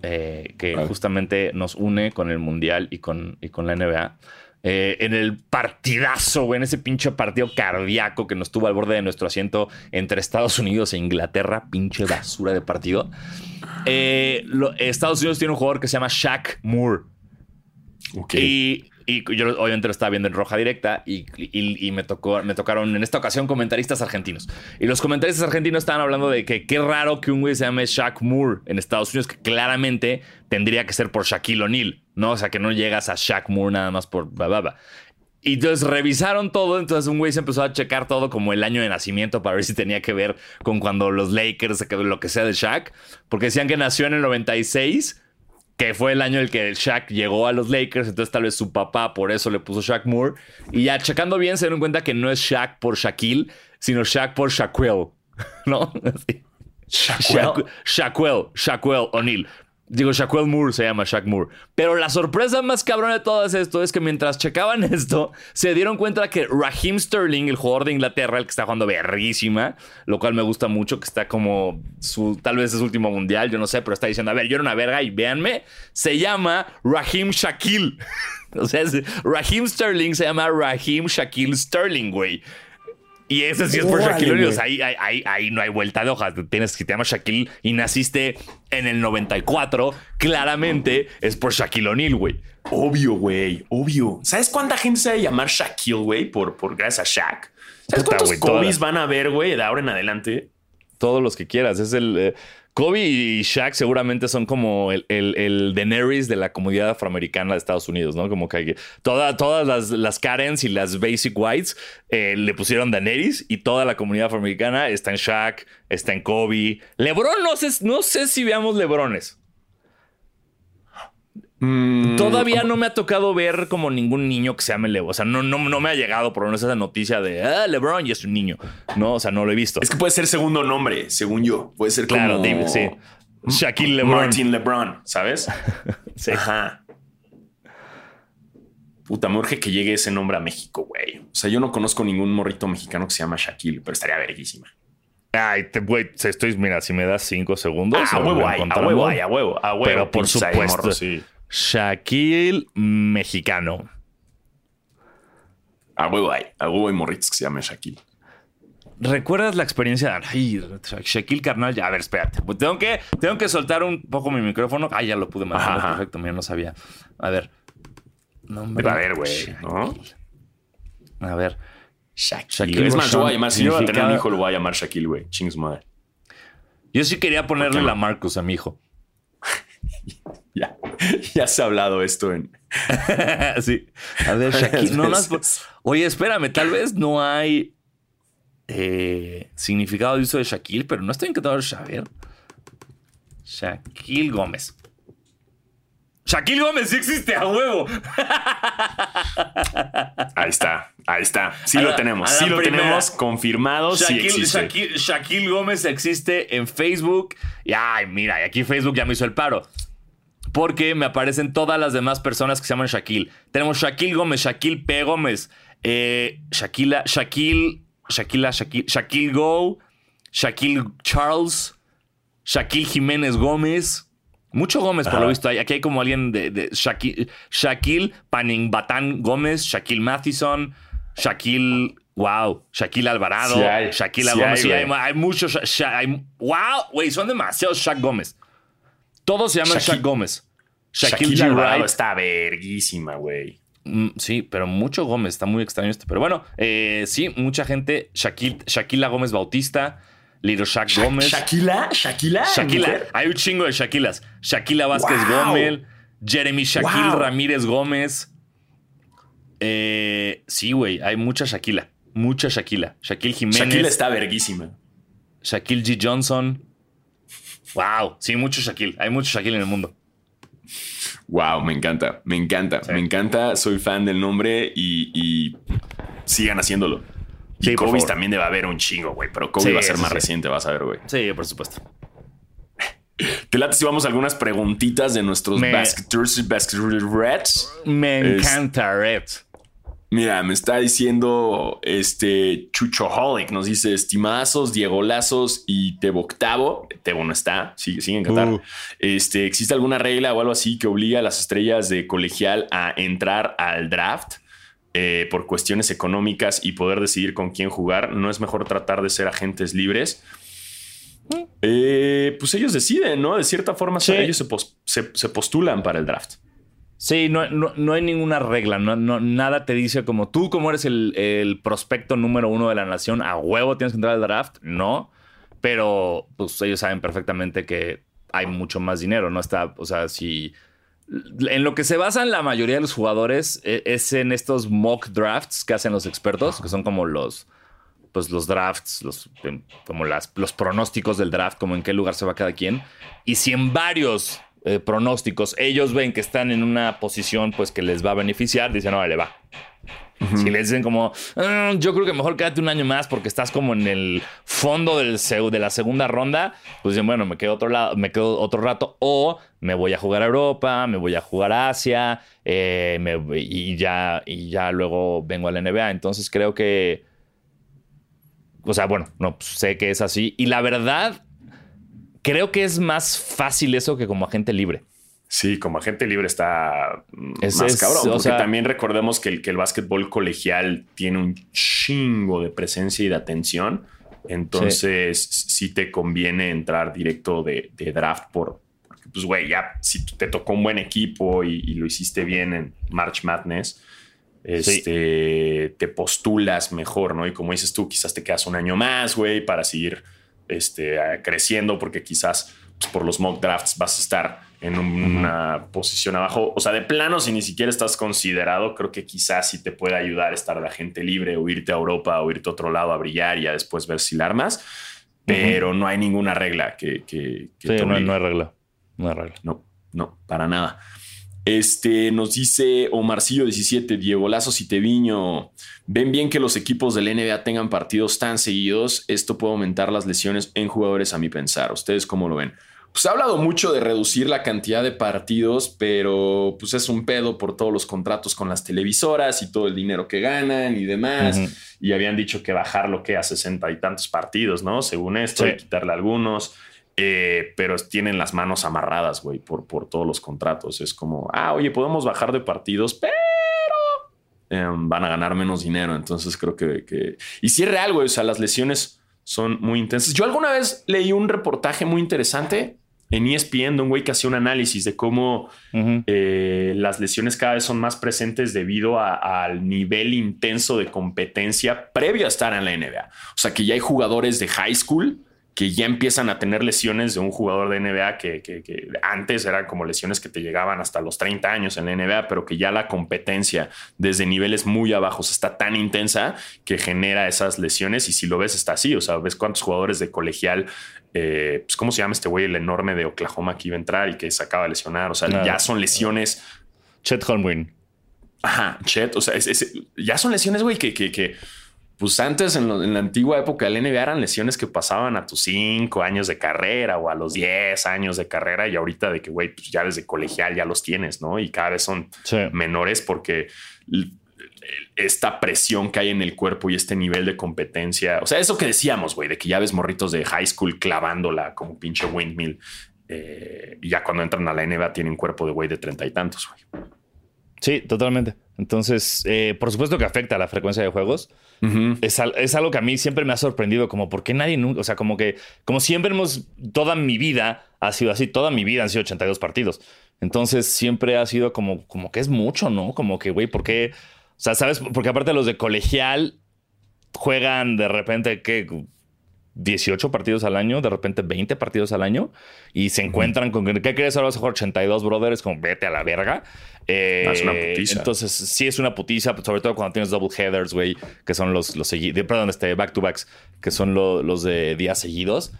eh, que justamente nos une con el Mundial y con, y con la NBA? Eh, en el partidazo, güey, en ese pinche partido cardíaco que nos tuvo al borde de nuestro asiento entre Estados Unidos e Inglaterra, pinche basura de partido. Eh, lo- Estados Unidos tiene un jugador que se llama Shaq Moore. Ok. Y, y yo obviamente lo estaba viendo en roja directa y, y- y me, tocó, me tocaron en esta ocasión comentaristas argentinos. Y los comentaristas argentinos estaban hablando de que qué raro que un güey se llame Shaq Moore en Estados Unidos, que claramente tendría que ser por Shaquille O'Neal, ¿no? O sea, que no llegas a Shaq Moore nada más por bla, bla, bla. Y entonces revisaron todo, entonces un güey se empezó a checar todo como el año de nacimiento para ver si tenía que ver con cuando los Lakers, lo que sea de Shaq, porque decían que nació en el 96 que fue el año en el que Shaq llegó a los Lakers, entonces tal vez su papá por eso le puso Shaq Moore. Y ya checando bien se dieron cuenta que no es Shaq por Shaquille, sino Shaq por Shaquille, ¿no? Así. Shaq- Shaquille, Shaquille O'Neal. Digo, Shaquille Moore se llama Shaq Moore. Pero la sorpresa más cabrona de todo es esto es que mientras checaban esto, se dieron cuenta que Raheem Sterling, el jugador de Inglaterra, el que está jugando verguísima, lo cual me gusta mucho, que está como su, tal vez es último mundial, yo no sé, pero está diciendo, a ver, yo era una verga y véanme, se llama Raheem Shaquille. o sea, Raheem Sterling se llama Raheem Shaquille Sterling, güey. Y ese sí es por Órale, Shaquille O'Neal. güey. O sea, ahí, ahí, ahí, no hay vuelta de hojas. Tienes que te llamas Shaquille y naciste en el 94. Claramente es por Shaquille O'Neal, güey. Obvio, güey. Obvio. ¿Sabes cuánta gente se va a llamar Shaquille, güey? Por, por gracias a Shaq. ¿Sabes Puta, cuántos Kobe's van a ver, güey, de ahora en adelante? todos los que quieras. Es el. eh, Kobe y Shaq seguramente son como el, el, Daenerys de la comunidad afroamericana de Estados Unidos, ¿no? Como que- toda- todas las, las Karens y las Basic Whites eh, le pusieron Daenerys y toda la comunidad afroamericana está en Shaq, está en Kobe. LeBron, no sé, no sé si veamos LeBrones. Mm, Todavía no me ha tocado ver como ningún niño que se llame LeBron. O sea, no, no, no me ha llegado por lo menos esa noticia de ah, LeBron y es un niño. No, o sea, no lo he visto. Es que puede ser segundo nombre, según yo. Puede ser claro, como sí. Shaquille LeBron. Martin LeBron, ¿sabes? Sí. Ajá. Puta, me urge que llegue ese nombre a México, güey. O sea, yo no conozco ningún morrito mexicano que se llama Shaquille, pero estaría verguísima. Ay, te, güey, estoy, mira, si me das cinco segundos. Ah, a huevo hay, a huevo hay, a huevo, a huevo. Pero por supuesto. morros, sí. Shaquille mexicano. A huevo hay, a huevo hay morritos que se llaman Shaquille. ¿Recuerdas la experiencia de ay, Shaquille Carnal? Ya, a ver, espérate. Pues Tengo que, tengo que soltar un poco mi micrófono. Ah, ya lo pude. Ajá. Perfecto, mira, no sabía. A ver. Nombre. Pero a ver, güey, ¿no? A ver. Shaquille. Es más, yo voy a llamar, si yo voy a tener un hijo, lo voy a llamar Shaquille, güey. Ching su madre. Yo sí quería ponerle la Marcus a mi hijo. Ya, se ha hablado esto en. sí. A ver, Shaquille. No, no, es por- veces. Oye, espérame, tal vez no hay eh, significado de uso de Shaquille, pero no estoy encantado de saber. Shaquille Gómez. Shaquille Gómez sí existe a huevo. Ahí está, ahí está. Sí A lo la- tenemos, sí lo primera. tenemos confirmado. Sí Shaquille, existe. Shaquille- Shaquille Gómez existe en Facebook. Y ay, mira, y aquí Facebook ya me hizo el paro. Porque me aparecen todas las demás personas que se llaman Shaquille. Tenemos Shaquille Gómez, Shaquille P. Gómez, eh, Shaquila, Shaquille, Shaquila, Shaquille, Shaquille Go, Shaquille Charles, Shaquille Jiménez Gómez. Mucho Gómez, por Ajá. lo visto. Aquí hay como alguien de, de Shaquille, Shaquille Paningbatán Gómez, Shaquille Mathison, Shaquille, wow, Shaquille Alvarado, Sí hay, Shaquille sí Gómez. hay, muchos. Sha- wow, güey, son demasiados Shaq Gómez. Todos se llaman Shaq Gómez. Shaquille, Shaquille Wright. está verguísima, güey. Mm, sí, pero mucho Gómez. Está muy extraño esto. Pero bueno, eh, sí, mucha gente. Shaquille, Shaquila Gómez Bautista, Little Shaq Sha- Gómez. Shakila. Shakila. mujer. Hay un chingo de Shaquilas. Shakila Vázquez Wow. Gómez, Jeremy Shaquille Wow. Ramírez Gómez. Eh, sí, güey, hay mucha Shakila. Mucha Shakila. Shaquille Jiménez. Shakila está verguísima. Shaquille G. Johnson. Wow, sí, mucho Shaquille. Hay mucho Shaquille en el mundo. Wow, me encanta, me encanta, Sí. me encanta. Soy fan del nombre y, y sigan haciéndolo. Y Sí, Kobe también debe haber un chingo, güey. Pero Kobe Sí, va a ser más reciente, vas a ver, güey. Sí, por supuesto. Te late si vamos a algunas preguntitas de nuestros Me- basketers y basketreds. Me encanta Red. Mira, me está diciendo este Chuchoholic, nos dice estimazos, Diego Lazos y Tebo Octavo. Tebo no está, sigue, sigue en Qatar. Uh. Este, ¿Existe alguna regla o algo así que obliga a las estrellas de colegial a entrar al draft eh, por cuestiones económicas y poder decidir con quién jugar? ¿No es mejor tratar de ser agentes libres? Eh, pues ellos deciden, ¿no? De cierta forma, Sí. ellos se, pos- se- se postulan para el draft. Sí, no, no, no hay ninguna regla, no, no- nada te dice como tú, como eres el, prospecto número uno de la nación, a huevo tienes que entrar al draft, no, pero pues ellos saben perfectamente que hay mucho más dinero, no está, o sea, si en lo que se basan la mayoría de los jugadores e- es en estos mock drafts que hacen los expertos, que son como los, pues los drafts, los, como las, los pronósticos del draft, como en qué lugar se va cada quien. Y si en varios eh, pronósticos ellos ven que están en una posición pues que les va a beneficiar, dicen, no, le va. Si les dicen como, "Ah, yo creo que mejor quédate un año más porque estás como en el fondo del, de la segunda ronda, pues dicen, bueno, me quedo otro lado, me quedo otro rato, o me voy a jugar a Europa, me voy a jugar a Asia, eh, me- y ya, y ya luego vengo a la NBA. Entonces creo que. O sea, bueno, no pues, sé que es así. Y la verdad, creo que es más fácil eso que como agente libre. Sí, como agente libre está mm, más es, cabrón. Porque sea- también recordemos que el, que el básquetbol colegial tiene un chingo de presencia y de atención. Entonces, sí, te conviene entrar directo de, de draft por. Porque, pues, güey, ya si te tocó un buen equipo y, y lo hiciste bien en March Madness, este, te postulas mejor, ¿no? Y como dices tú, quizás te quedas un año más, güey, para seguir este, creciendo porque quizás pues, por los mock drafts vas a estar en una posición abajo. O sea, de plano, si ni siquiera estás considerado, creo que quizás sí te puede ayudar estar de agente libre o irte a Europa o irte a otro lado a brillar y a después ver si la armas. Pero no hay ninguna regla que... que, no, hay regla. No hay regla. No, no, para nada. Este nos dice Omarcillo 17, Diego Lazo Citeviño. Ven bien que los equipos del NBA tengan partidos tan seguidos. Esto puede aumentar las lesiones en jugadores, a mi pensar. ¿Ustedes cómo lo ven? Pues ha hablado mucho de reducir la cantidad de partidos, pero pues es un pedo por todos los contratos con las televisoras y todo el dinero que ganan y demás. Y habían dicho que bajar lo que a sesenta y tantos partidos, ¿no? Según esto, y quitarle algunos. Eh, pero tienen las manos amarradas, güey, por, por todos los contratos. Es como, ah, oye, podemos bajar de partidos, pero em, van a ganar menos dinero. Entonces creo que, que... Y si es real, güey, o sea, las lesiones son muy intensas. Yo alguna vez leí un reportaje muy interesante en ESPN de un güey que hacía un análisis de cómo eh, las lesiones cada vez son más presentes debido al nivel intenso de competencia previo a estar en la NBA. O sea, que ya hay jugadores de high school que ya empiezan a tener lesiones de un jugador de NBA que, antes eran como lesiones que te llegaban hasta los 30 años en la NBA, pero que ya la competencia desde niveles muy abajos está tan intensa que genera esas lesiones y si lo ves está así, o sea, ves cuántos jugadores de colegial eh, pues, ¿cómo se llama este güey? El enorme de Oklahoma que iba a entrar y que se acaba de lesionar. O sea, ya son lesiones. Chet Holmgren. Ajá, Chet. O sea, ya son lesiones, güey, que, que, pues antes en, la antigua época del NBA eran lesiones que pasaban a tus cinco años de carrera o a los 10 años de carrera y ahorita de que, güey, pues ya desde colegial ya los tienes, ¿no? Y cada vez son menores porque esta presión que hay en el cuerpo y este nivel de competencia. O sea, eso que decíamos, güey, de que ya ves morritos de high school clavándola como pinche windmill. Eh, y ya cuando entran a la NBA tienen un cuerpo de güey de treinta y tantos, güey. Sí, totalmente. Entonces, eh, por supuesto que afecta a la frecuencia de juegos. es, es, algo que a mí siempre me ha sorprendido, como porque nadie nunca, o sea, como que, como siempre hemos, toda mi vida ha sido así, toda mi vida han sido 82 partidos. Entonces, siempre ha sido como, como que es mucho, ¿no? Como que, güey, ¿por qué? O sea, ¿sabes? Porque aparte los de colegial juegan de repente, ¿qué? 18 partidos al año, de repente 20 partidos al año, y se encuentran con ¿qué crees? Ahora vas a jugar 82 brothers, como vete a la verga. Eh, es una putiza. Entonces, sí es una putiza, sobre todo cuando tienes double headers, güey, que son los, los seguidos, perdón, este, back to backs, que son los de días seguidos.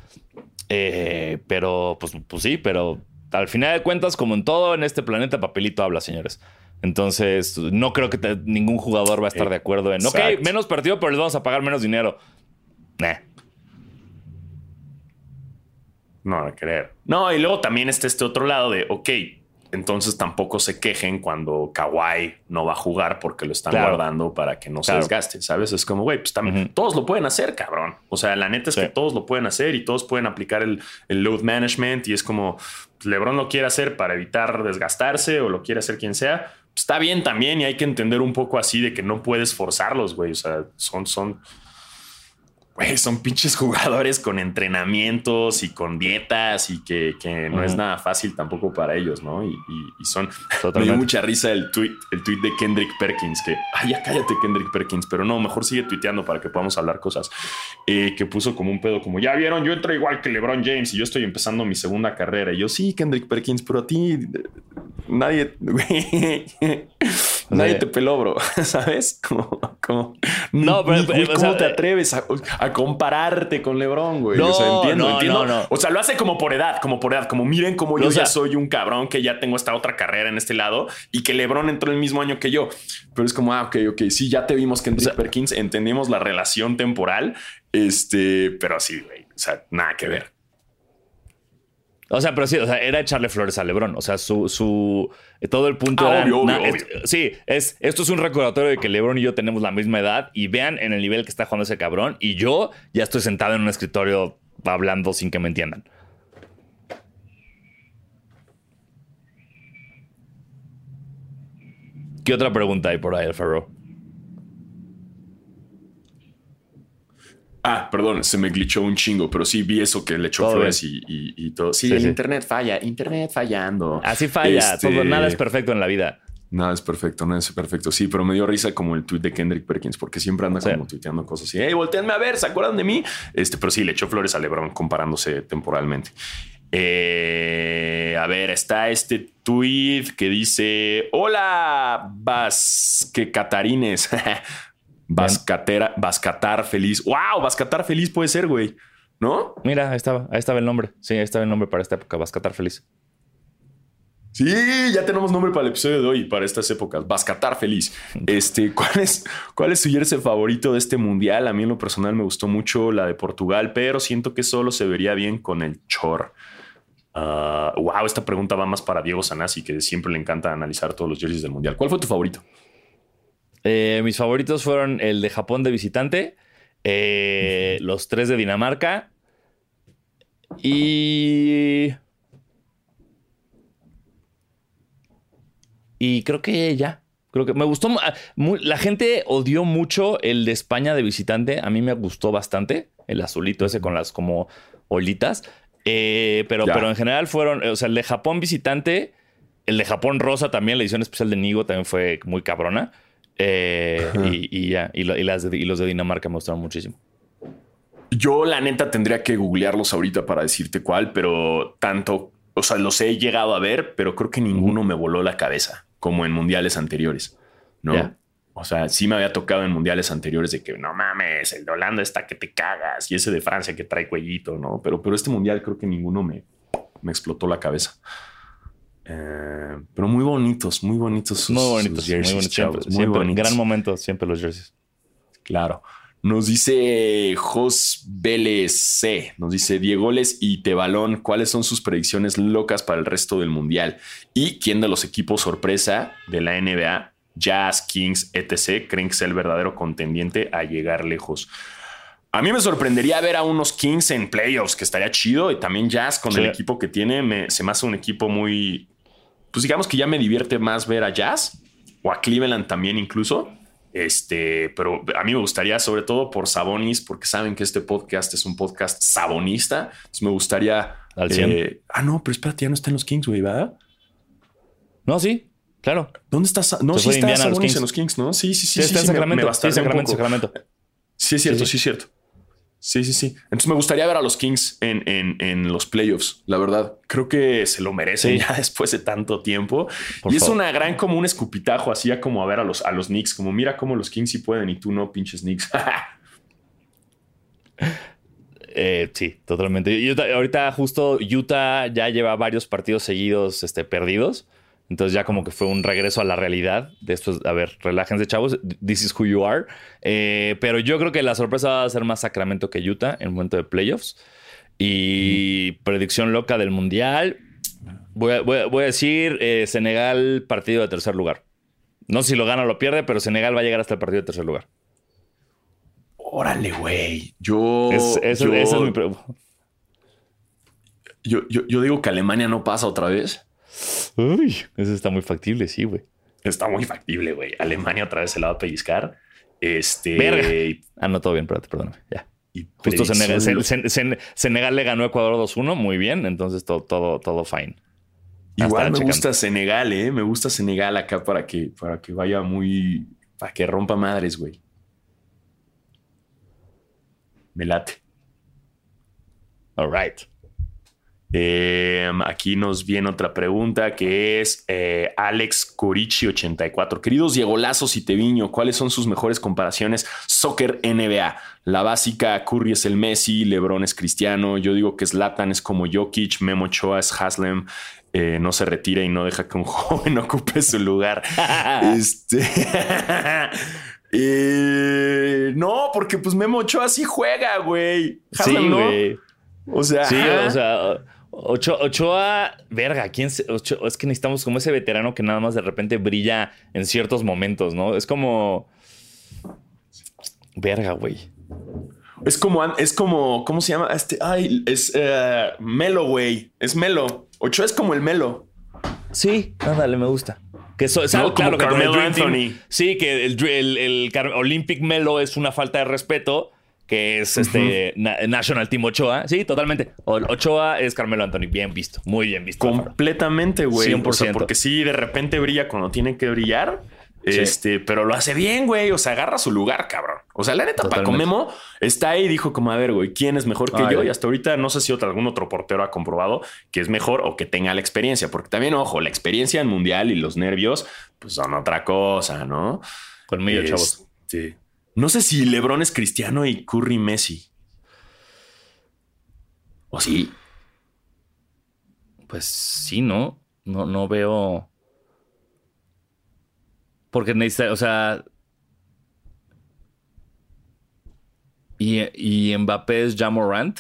Eh, pero, pues, pues sí, pero al final de cuentas, como en todo en este planeta, papelito habla, señores. Entonces, no creo que ningún jugador va a estar de acuerdo en, ok, menos partido, pero les vamos a pagar menos dinero. Nah. No, no creer. No, y luego también está este otro lado de, ok, entonces tampoco se quejen cuando Kawhi no va a jugar porque lo están guardando para que no se desgaste, ¿sabes? Es como, güey, pues también todos lo pueden hacer, cabrón. O sea, la neta es que todos lo pueden hacer y todos pueden aplicar el, el, load management y es como, LeBron lo quiere hacer para evitar desgastarse o lo quiere hacer quien sea, está bien también y hay que entender un poco así de que no puedes forzarlos, güey. O sea, son, son, son pinches jugadores con entrenamientos y con dietas y que, no es nada fácil tampoco para ellos, ¿no? Y, son. Me dio mucha risa el tweet, el tweet de Kendrick Perkins, que, ay, ya cállate, Kendrick Perkins, pero no, mejor sigue tuiteando para que podamos hablar cosas. Eh, que puso como un pedo, como ya vieron, yo entro igual que LeBron James y yo estoy empezando mi segunda carrera. Y yo, sí, Kendrick Perkins, pero a ti nadie. Nadie te peló, bro. ¿Sabes? Como, no, pero, ¿cómo te atreves a, compararte con LeBron, güey? o sea, entiendo, no, entiendo. No, o sea, lo hace como por edad, como por edad, como miren cómo yo ya soy un cabrón que ya tengo esta otra carrera en este lado y que LeBron entró el mismo año que yo. Pero es como, ah, ok, ok, sí, ya te vimos que en Perkins entendemos la relación temporal, este, pero sí, güey, o sea, nada que ver. O sea, pero sí, o sea, era echarle flores a LeBron. O sea, su, su todo el punto ah, era. sí, es, esto es un recordatorio de que LeBron y yo tenemos la misma edad y vean en el nivel que está jugando ese cabrón. Y yo ya estoy sentado en un escritorio hablando sin que me entiendan. ¿Qué otra pregunta hay por ahí, Alfaro? Ah, perdón, se me glitchó un chingo, pero sí vi eso que le echó flores y, todo. Sí, el internet falla, internet fallando. Así falla, todo, nada es este, perfecto en la vida. Nada es perfecto, nada es perfecto. Sí, pero me dio risa como el tweet de Kendrick Perkins, porque siempre anda como tuiteando cosas así. Hey, volteenme a ver, ¿se acuerdan de mí? Este, pero sí, le echó flores a LeBron comparándose temporalmente. Eh, a ver, está este tweet que dice: Hola, Vasque Catarines. Vascatera, Vascatar feliz. ¡Wow! Vascatar feliz puede ser, güey. ¿No? Mira, ahí estaba, ahí estaba el nombre. Sí, ahí estaba el nombre para esta época, Vascatar feliz. Sí, ya tenemos nombre para el episodio de hoy, para estas épocas. Vascatar feliz. Este, ¿cuál es, cuál es su jersey favorito de este mundial? A mí en lo personal me gustó mucho la de Portugal, pero siento que solo se vería bien con el chor. wow, ah, esta pregunta va más para Diego Sanasi, que siempre le encanta analizar todos los jerseys del mundial. ¿Cuál fue tu favorito? Eh, mis favoritos fueron el de Japón de visitante, eh, los tres de Dinamarca y. Y creo que ya. Creo que me gustó. La gente odió mucho el de España de visitante. A mí me gustó bastante. El azulito ese con las como olitas. Eh, pero, pero en general fueron. O sea, el de Japón visitante. El de Japón rosa también, la edición especial de Nigo también fue muy cabrona. Eh, y, ya. Y, las y los de Dinamarca me gustaron muchísimo. Yo, la neta, tendría que googlearlos ahorita para decirte cuál, pero tanto. O sea, los he llegado a ver, pero creo que ninguno me voló la cabeza como en mundiales anteriores, ¿no? O sea, sí me había tocado en mundiales anteriores de que no mames, el de Holanda está que te cagas y ese de Francia que trae cuellito, ¿no? Pero, pero este mundial creo que ninguno me, me explotó la cabeza. Eh, pero muy bonitos, muy bonitos. muy bonitos, jerseys, muy, bonitos, muy bonitos. Gran momento siempre los jerseys. Claro. Nos dice Jos C. Nos dice Diegoles y Tebalón. ¿Cuáles son sus predicciones locas para el resto del mundial? ¿Y quién de los equipos sorpresa de la NBA, Jazz, Kings, etc., creen que es el verdadero contendiente a llegar lejos? A mí me sorprendería ver a unos Kings en playoffs, que estaría chido. Y también Jazz con el equipo que tiene, se me hace un equipo muy. Pues digamos que ya me divierte más ver a Jazz o a Cleveland también, incluso este, pero a mí me gustaría, sobre todo por Sabonis, porque saben que este podcast es un podcast sabonista. Entonces me gustaría. Al eh, ah, no, pero espérate, ya no está en los Kings, güey, ¿verdad? No, sí, claro. ¿Dónde está? No, sí está Sabonis en los Kings, ¿no? Sí, sí, sí. Sí, está en Sacramento. sí, Sacramento, Sacramento. Sí, es cierto, sí, es cierto. Sí, sí, sí. Entonces me gustaría ver a los Kings en, en, los playoffs, la verdad. Creo que se lo merecen ya después de tanto tiempo. y es una gran como un escupitajo, así como a ver a los, a los Knicks, como mira cómo los Kings sí pueden y tú no, pinches Knicks. Eh, sí, totalmente. ahorita justo Utah ya lleva varios partidos seguidos este, perdidos. Entonces ya como que fue un regreso a la realidad de esto. A ver, relájense chavos, this is who you are. Eh, pero yo creo que la sorpresa va a ser más Sacramento que Utah en el momento de playoffs. Y predicción loca del Mundial. Voy a, decir eh, Senegal partido de tercer lugar. No sé si lo gana o lo pierde, pero Senegal va a llegar hasta el partido de tercer lugar. Órale, güey. Yo, esa es mi pregunta. yo, yo digo que Alemania no pasa otra vez. Uy, eso está muy factible, sí, güey. Está muy factible, güey. Alemania otra vez se la va a pellizcar. Este. Ah, no, todo bien, perdóname, perdóname. Ya. Y Justo Senegal, le ganó a Ecuador 2-1, muy bien. Entonces todo, todo, todo fine. Igual me gusta Senegal, ¿eh? Me gusta Senegal acá para que, para que vaya muy. para que rompa madres, güey. Me late. All right. Em, aquí nos viene otra pregunta que es eh, Alex Corichi84. Queridos Diego Lazos y Teviño, ¿cuáles son sus mejores comparaciones? Soccer NBA. La básica, Curry es el Messi, LeBron es Cristiano. Yo digo que Zlatan es como Jokic, Memo Choa es Haslem. Eh, no se retira y no deja que un joven ocupe su lugar. este. Eh, no, porque pues Memo Ochoa sí juega, güey. sí, güey. O sea, sí, o sea, Ochoa, verga, ¿quién es que necesitamos como ese veterano que nada más de repente brilla en ciertos momentos, ¿no? Es como. Verga, güey. Es como, es como, ¿cómo se llama? Este, ay, es eh, Melo, güey. Es Melo. Ochoa es como el Melo. Sí, ándale, me gusta. Que eso es algo claro que Carmelo Anthony. sí, que el, el, Olympic Melo es una falta de respeto que es este National Team Ochoa. Sí, totalmente. Ochoa es Carmelo Anthony. Bien visto. Muy bien visto. Completamente, güey. 100%. porque sí, de repente brilla cuando tiene que brillar. Este, pero lo hace bien, güey. O sea, agarra su lugar, cabrón. O sea, la neta, Paco Memo está ahí y dijo como, a ver, güey, ¿quién es mejor que yo? Y hasta ahorita no sé si otro, algún otro portero ha comprobado que es mejor o que tenga la experiencia. Porque también, ojo, la experiencia en mundial y los nervios, pues son otra cosa, ¿no? Conmigo, chavos. Sí. No sé si LeBron es Cristiano y Curry Messi. ¿O sí? Pues sí, ¿no? No, no veo. Porque necesita, o sea. ¿Y, y Mbappé es Jamorant?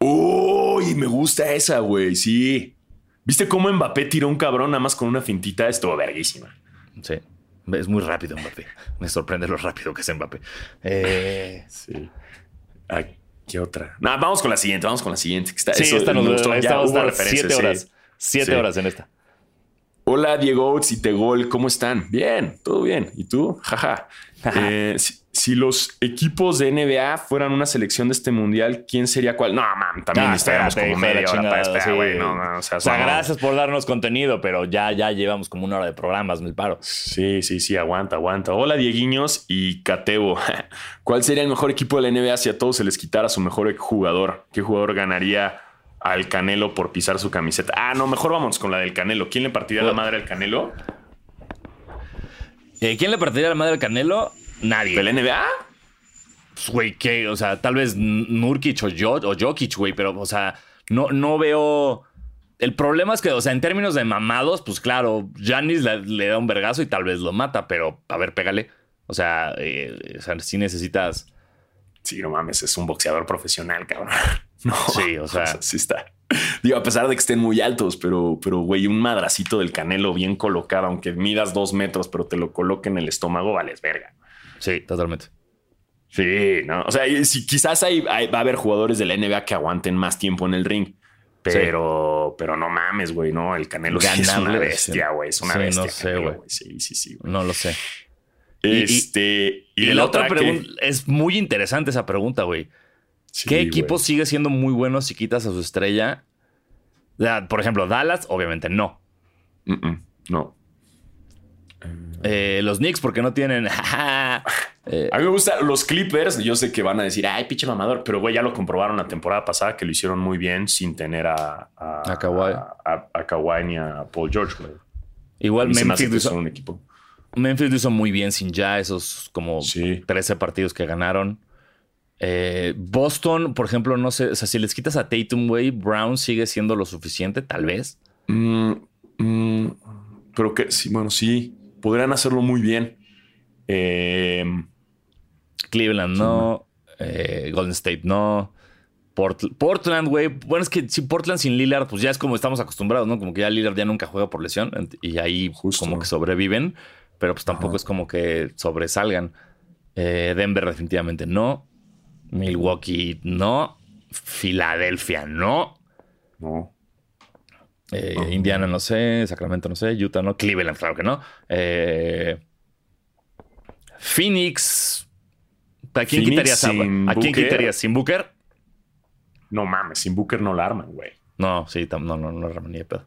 Uy, me gusta esa, güey. Sí. ¿Viste cómo Mbappé tiró un cabrón nada más con una fintita? Estuvo verguísima. Sí. Es muy rápido Mbappé. Me sorprende lo rápido que es Mbappé. Eh, sí. ¿Qué otra? No, vamos con la siguiente, vamos con la siguiente. sí, esta nos gustó. Esta siete horas. Siete horas en esta. Hola, Diego y Tegol, ¿cómo están? Bien, todo bien. ¿Y tú? Jaja. Eh, si, los equipos de NBA fueran una selección de este mundial, ¿quién sería cuál? No, man, también ah, estaríamos como media hora para esperar, güey. o sea, gracias por darnos contenido, pero ya, ya llevamos como una hora de programas, me paro. Sí, sí, sí, aguanta, aguanta. Hola, Dieguiños y Catebo. ¿Cuál sería el mejor equipo de la NBA si a todos se les quitara su mejor jugador? ¿Qué jugador ganaría al Canelo por pisar su camiseta? Ah, no, mejor vamos con la del Canelo. ¿Quién le partiría la madre al Canelo? Eh, ¿Quién le partiría la madre al Canelo? Nadie. ¿Del NBA? Pues, güey, ¿qué? O sea, tal vez Nurkic o, o Jokic, güey, pero, o sea, no, no veo. El problema es que, o sea, en términos de mamados, pues claro, Janis le, da un vergazo y tal vez lo mata, pero a ver, pégale. O sea, eh, o sea sí necesitas. Sí, no mames, es un boxeador profesional, cabrón. No, sí, o sea, sí está. Digo, a pesar de que estén muy altos, pero, pero, güey, un madracito del canelo bien colocado, aunque midas dos metros, pero te lo coloque en el estómago, vales verga. Sí, totalmente. Sí, no. O sea, si, quizás hay, va a haber jugadores de la NBA que aguanten más tiempo en el ring. Pero, pero no mames, güey, no. El Canelo es una bestia, güey. Es una bestia. No sé, güey. Sí, sí, sí. No lo sé. Este. Y, la, otra, pregunta es muy interesante esa pregunta, güey. ¿Qué equipo sigue siendo muy bueno si quitas a su estrella? Por ejemplo, Dallas, obviamente no. no. Eh, los Knicks, porque no tienen. Eh, a mí me gustan los Clippers. Yo sé que van a decir, ay, pinche mamador, pero güey, ya lo comprobaron la temporada pasada que lo hicieron muy bien sin tener a, a, a Kawhi. A, Kawhi ni a Paul George. Igual Memphis hizo, un equipo. Memphis lo hizo muy bien sin ya esos como 13 partidos que ganaron. Eh, Boston, por ejemplo, no sé, o sea, si les quitas a Tatum, güey, Brown sigue siendo lo suficiente, tal vez. Mm, mm, pero que sí, bueno, sí podrían hacerlo muy bien. Em, Cleveland no, eh, Golden State no. Portland, güey. Bueno, es que si Portland sin Lillard, pues ya es como estamos acostumbrados, ¿no? Como que ya Lillard ya nunca juega por lesión y ahí como que sobreviven, pero pues tampoco es como que sobresalgan. Eh, Denver definitivamente no. Milwaukee no. Filadelfia no. No. Eh, Indiana no sé, Sacramento no sé, Utah no, Cleveland claro que no. Eh, Phoenix. ¿A quién quitarías? ¿A, quién quitarías? ¿Sin Booker? No mames, sin Booker no la arman, güey. No, sí, no, no, no la arman ni de pedo.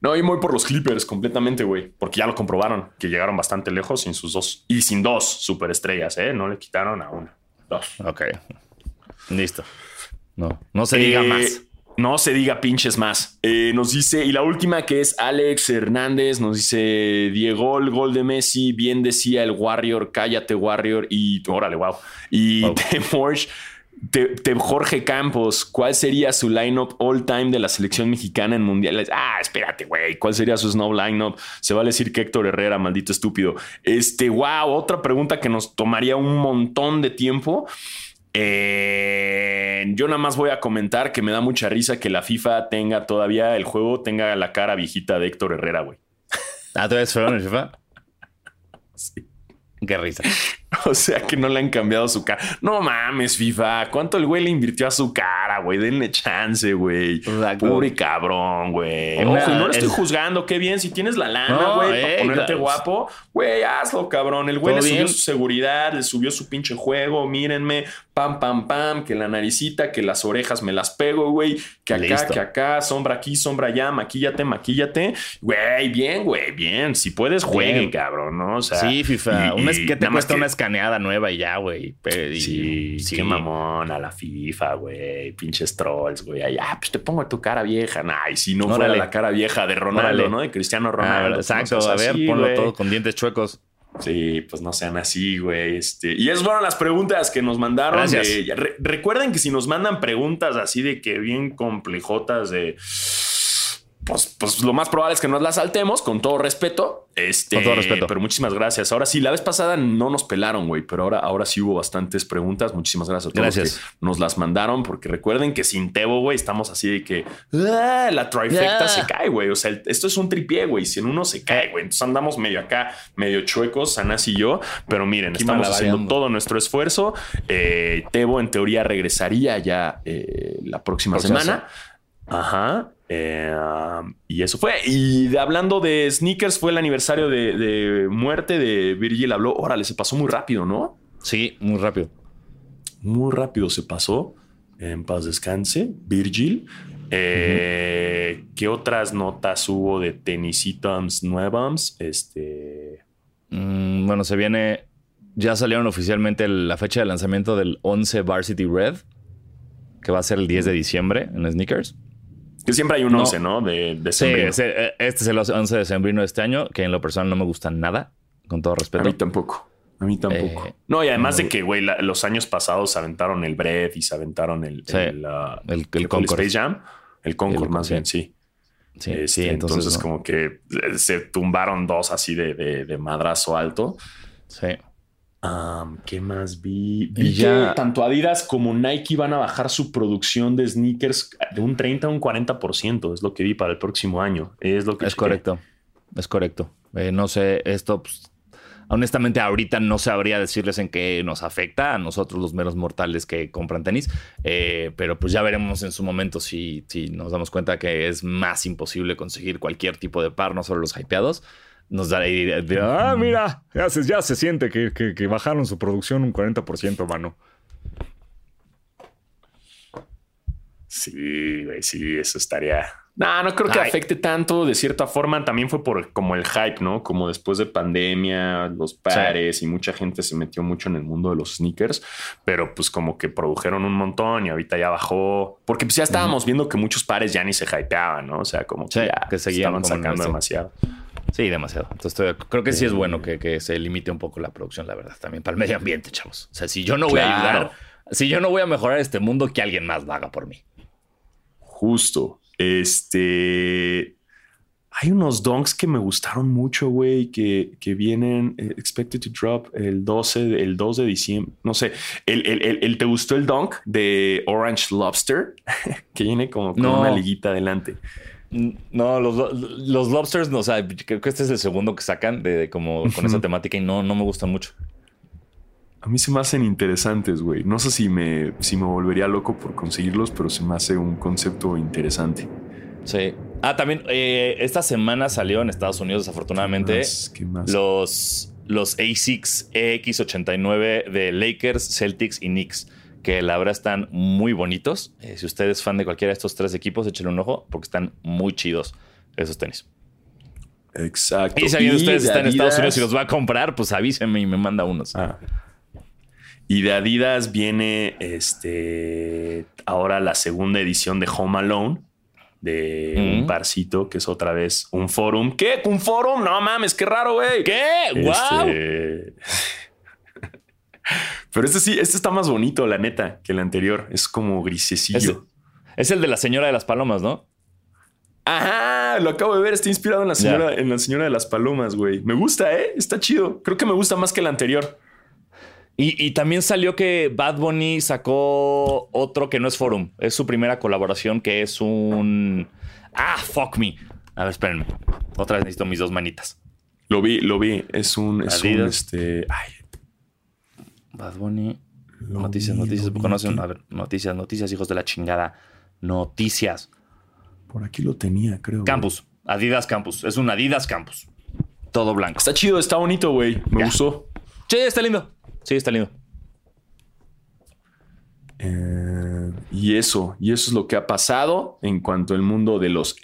No, y voy por los Clippers completamente, güey. Porque ya lo comprobaron, que llegaron bastante lejos sin sus dos. Y sin dos superestrellas, ¿eh? No le quitaron a una. Dos. Ok. Listo. No, no se diga eh, más. No se diga pinches más. Eh, nos dice, y la última que es Alex Hernández, nos dice Diego, el gol de Messi, bien decía el Warrior, cállate Warrior, y órale, wow. Y Jorge Campos, ¿cuál sería su lineup all time de la selección mexicana en mundiales? Ah, espérate, güey, ¿cuál sería su snow lineup? Se va a decir que Héctor Herrera, maldito estúpido. Este, wow, otra pregunta que nos tomaría un montón de tiempo. Eh, yo nada más voy a comentar que me da mucha risa que la FIFA tenga todavía el juego, tenga la cara viejita de Héctor Herrera, güey. ¿Ah, todavía es FIFA? Sí. Qué risa. O sea que no le han cambiado su cara. No mames, FIFA. ¿Cuánto el güey le invirtió a su cara, güey? Denle chance, güey. Pobre cabrón, güey. Ojo, no lo estoy juzgando. Qué bien. Si tienes la lana, No, güey, para eh, ponerte claro. guapo, güey, hazlo, cabrón. El güey le subió bien. su seguridad, le subió su pinche juego. Mírenme, pam, pam, pam. Que la naricita, que las orejas me las pego, güey. Que acá, Listo. que acá, sombra aquí, sombra allá, maquíllate, maquíllate. Güey, bien, güey, bien. Si puedes, juegue, Bien. cabrón, ¿no? O sea, sí, FIFA. y- Una es- y ¿Qué te cuesta que- una escaneada nueva y ya, güey? Sí, sí. qué mamón a la FIFA, güey. Pinches trolls, güey. Ah, pues te pongo tu cara vieja. Nah, y si no fuera la cara vieja de Ronaldo, Órale. ¿no? De Cristiano Ah, Ronaldo. exacto. No seas a ver, así, ponlo todo con dientes chuecos. Sí, pues no sean así, güey. Este, y es bueno las preguntas que nos mandaron. Gracias. de- re- recuerden que si nos mandan preguntas así de que bien complejotas de. Pues, pues lo más probable es que nos las saltemos con todo respeto. Este, Con todo respeto. Pero muchísimas gracias. Ahora sí, la vez pasada no nos pelaron, güey, pero ahora, ahora sí hubo bastantes preguntas. Muchísimas gracias a todos los Gracias. que nos las mandaron, porque recuerden que sin Tebo, güey, estamos así de que ah, la trifecta se cae, güey. O sea, el- esto es un tripié, güey. Si en uno se cae, güey. Entonces andamos medio acá, medio chuecos, Sanas y yo. Pero miren, estamos haciendo todo nuestro esfuerzo. Eh, Tebo, en teoría, regresaría ya eh, la próxima Próxima semana. Ajá. Eh, um, y eso fue. Y de- hablando de sneakers, fue el aniversario de, de muerte de Virgil. Habló, órale, se pasó muy rápido, ¿no? Sí, muy rápido. Muy rápido se pasó. En paz descanse, Virgil. Eh, ¿Qué otras notas hubo de tenisitos nuevas? Este. Mm, bueno, se viene. Ya salieron oficialmente la fecha de lanzamiento del 11 Varsity Red, que va a ser el 10 de diciembre en Sneakers. Que siempre hay un No. 11, ¿no? De, de Sí, eh, este es el 11 de sembrino de este año, que en lo personal no me gusta nada, con todo A respeto. mí tampoco. A mí tampoco. Eh, no, y además no. de que, güey, la- los años pasados se aventaron el Bread y se aventaron el, Sí. el, El-. Concord. Space Jam. El Concord, El- más sí. bien, sí. Sí, Este, sí, entonces, entonces, no. como que eh, se tumbaron dos así de, de- de madrazo alto. Sí. ¿Qué más vi? Y Vi ya- que tanto Adidas como Nike van a bajar su producción de sneakers de un 30 a un 40%. Es lo que vi para el próximo año. Es lo que Es chequé. correcto. Es correcto. Eh, no sé, esto, pues, honestamente, ahorita no sabría decirles en qué nos afecta a nosotros, los meros mortales que compran tenis. Eh, pero pues ya veremos en su momento si, si nos damos cuenta que es más imposible conseguir cualquier tipo de par, no solo los hypeados. Nos dará idea de, ah, mira, ya se, ya se siente que, que- que bajaron su producción un 40%, mano. Sí, güey, sí, eso estaría. No, no creo que Ay. afecte tanto. De cierta forma, también fue por como el hype, ¿no? Como después de pandemia, los pares y mucha gente se metió mucho en el mundo de los sneakers, pero pues como que produjeron un montón y ahorita ya bajó. Porque pues ya estábamos viendo que muchos pares ya ni se hypeaban, ¿no? O sea, como que Sí, ya que seguían estaban sacando ese- demasiado. Sí, demasiado. Entonces creo que sí es bueno que, que se limite un poco la producción, la verdad, también para el medio ambiente, chavos. O sea, si yo no voy a ayudar, si yo no voy a mejorar este mundo, que alguien más lo haga por mí. Justo. Este. Hay unos donks que me gustaron mucho, güey, que, que vienen eh, expected to drop el 12, de- el 2 de diciembre. No sé, el, el- el- el- ¿te gustó el donk de Orange Lobster? que viene como con No. una liguita adelante. No, los, los lobsters, no, o sea, creo que este es el segundo que sacan de, de como con esa temática y no, no me gustan mucho. A mí se me hacen interesantes, güey. No sé si me, si me volvería loco por conseguirlos, pero se me hace un concepto interesante. Sí. Ah, también eh, esta semana salió en Estados Unidos, desafortunadamente, más? ¿Qué más? los, los ASICS EX89 de Lakers, Celtics y Knicks, que la verdad están muy bonitos. Eh, si usted es fan de cualquiera de estos tres equipos, échale un ojo porque están muy chidos esos tenis. Exacto. Y si alguien de ustedes de está en Estados Adidas- Unidos y los va a comprar, pues avíseme y me manda unos. Ah. Y de Adidas viene este ahora la segunda edición de Home Alone de un Mm. parcito que es otra vez un forum. ¿Qué? ¿Un forum? No mames, qué raro, güey. ¿Qué? ¡Wow! Pero este sí, este está más bonito, la neta, que el anterior. Es como grisecillo. Es, es el de la señora de las palomas, ¿no? Ajá, lo acabo de ver. Está inspirado en la señora, en la señora de las palomas, güey. Me gusta, ¿eh? Está chido. Creo que me gusta más que el anterior. Y, y también salió que Bad Bunny sacó otro que no es Forum. Es su primera colaboración que es un... Ah, fuck me. A ver, espérenme. Otra vez necesito mis dos manitas. Lo vi, lo vi. Es un, es un, este, ay. Bad Bunny. Lo Noticias, vi, noticias. conocen? A ver, noticias, noticias, hijos de la chingada. Noticias. Por aquí lo tenía, creo. güey. Campus. Adidas Campus. Es un Adidas Campus. Todo blanco. Está chido, está bonito, güey. Me Ya. gustó. Sí, está lindo. Sí, está lindo. Eh, y eso, y eso es lo que ha pasado en cuanto al mundo de los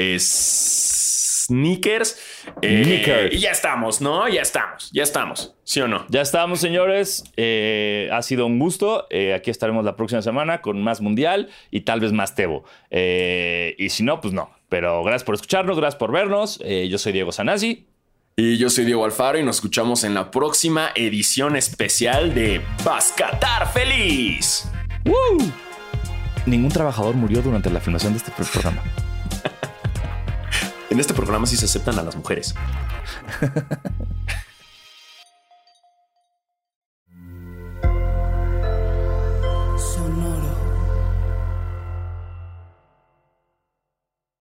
sneakers. Eh, y ya estamos, ¿no? Ya estamos, ya estamos. ¿Sí o no? Ya estamos, señores. Eh, ha sido un gusto. Eh, aquí estaremos la próxima semana con más Mundial y tal vez más Tebo. Eh, y si no, pues no. Pero gracias por escucharnos, gracias por vernos. Yo soy Diego Sanasi. Y yo soy Diego Alfaro y nos escuchamos en la próxima edición especial de Bascatar Feliz. ¡Woo! Ningún trabajador murió durante la filmación de este pro- programa. En este programa sí se aceptan a las mujeres.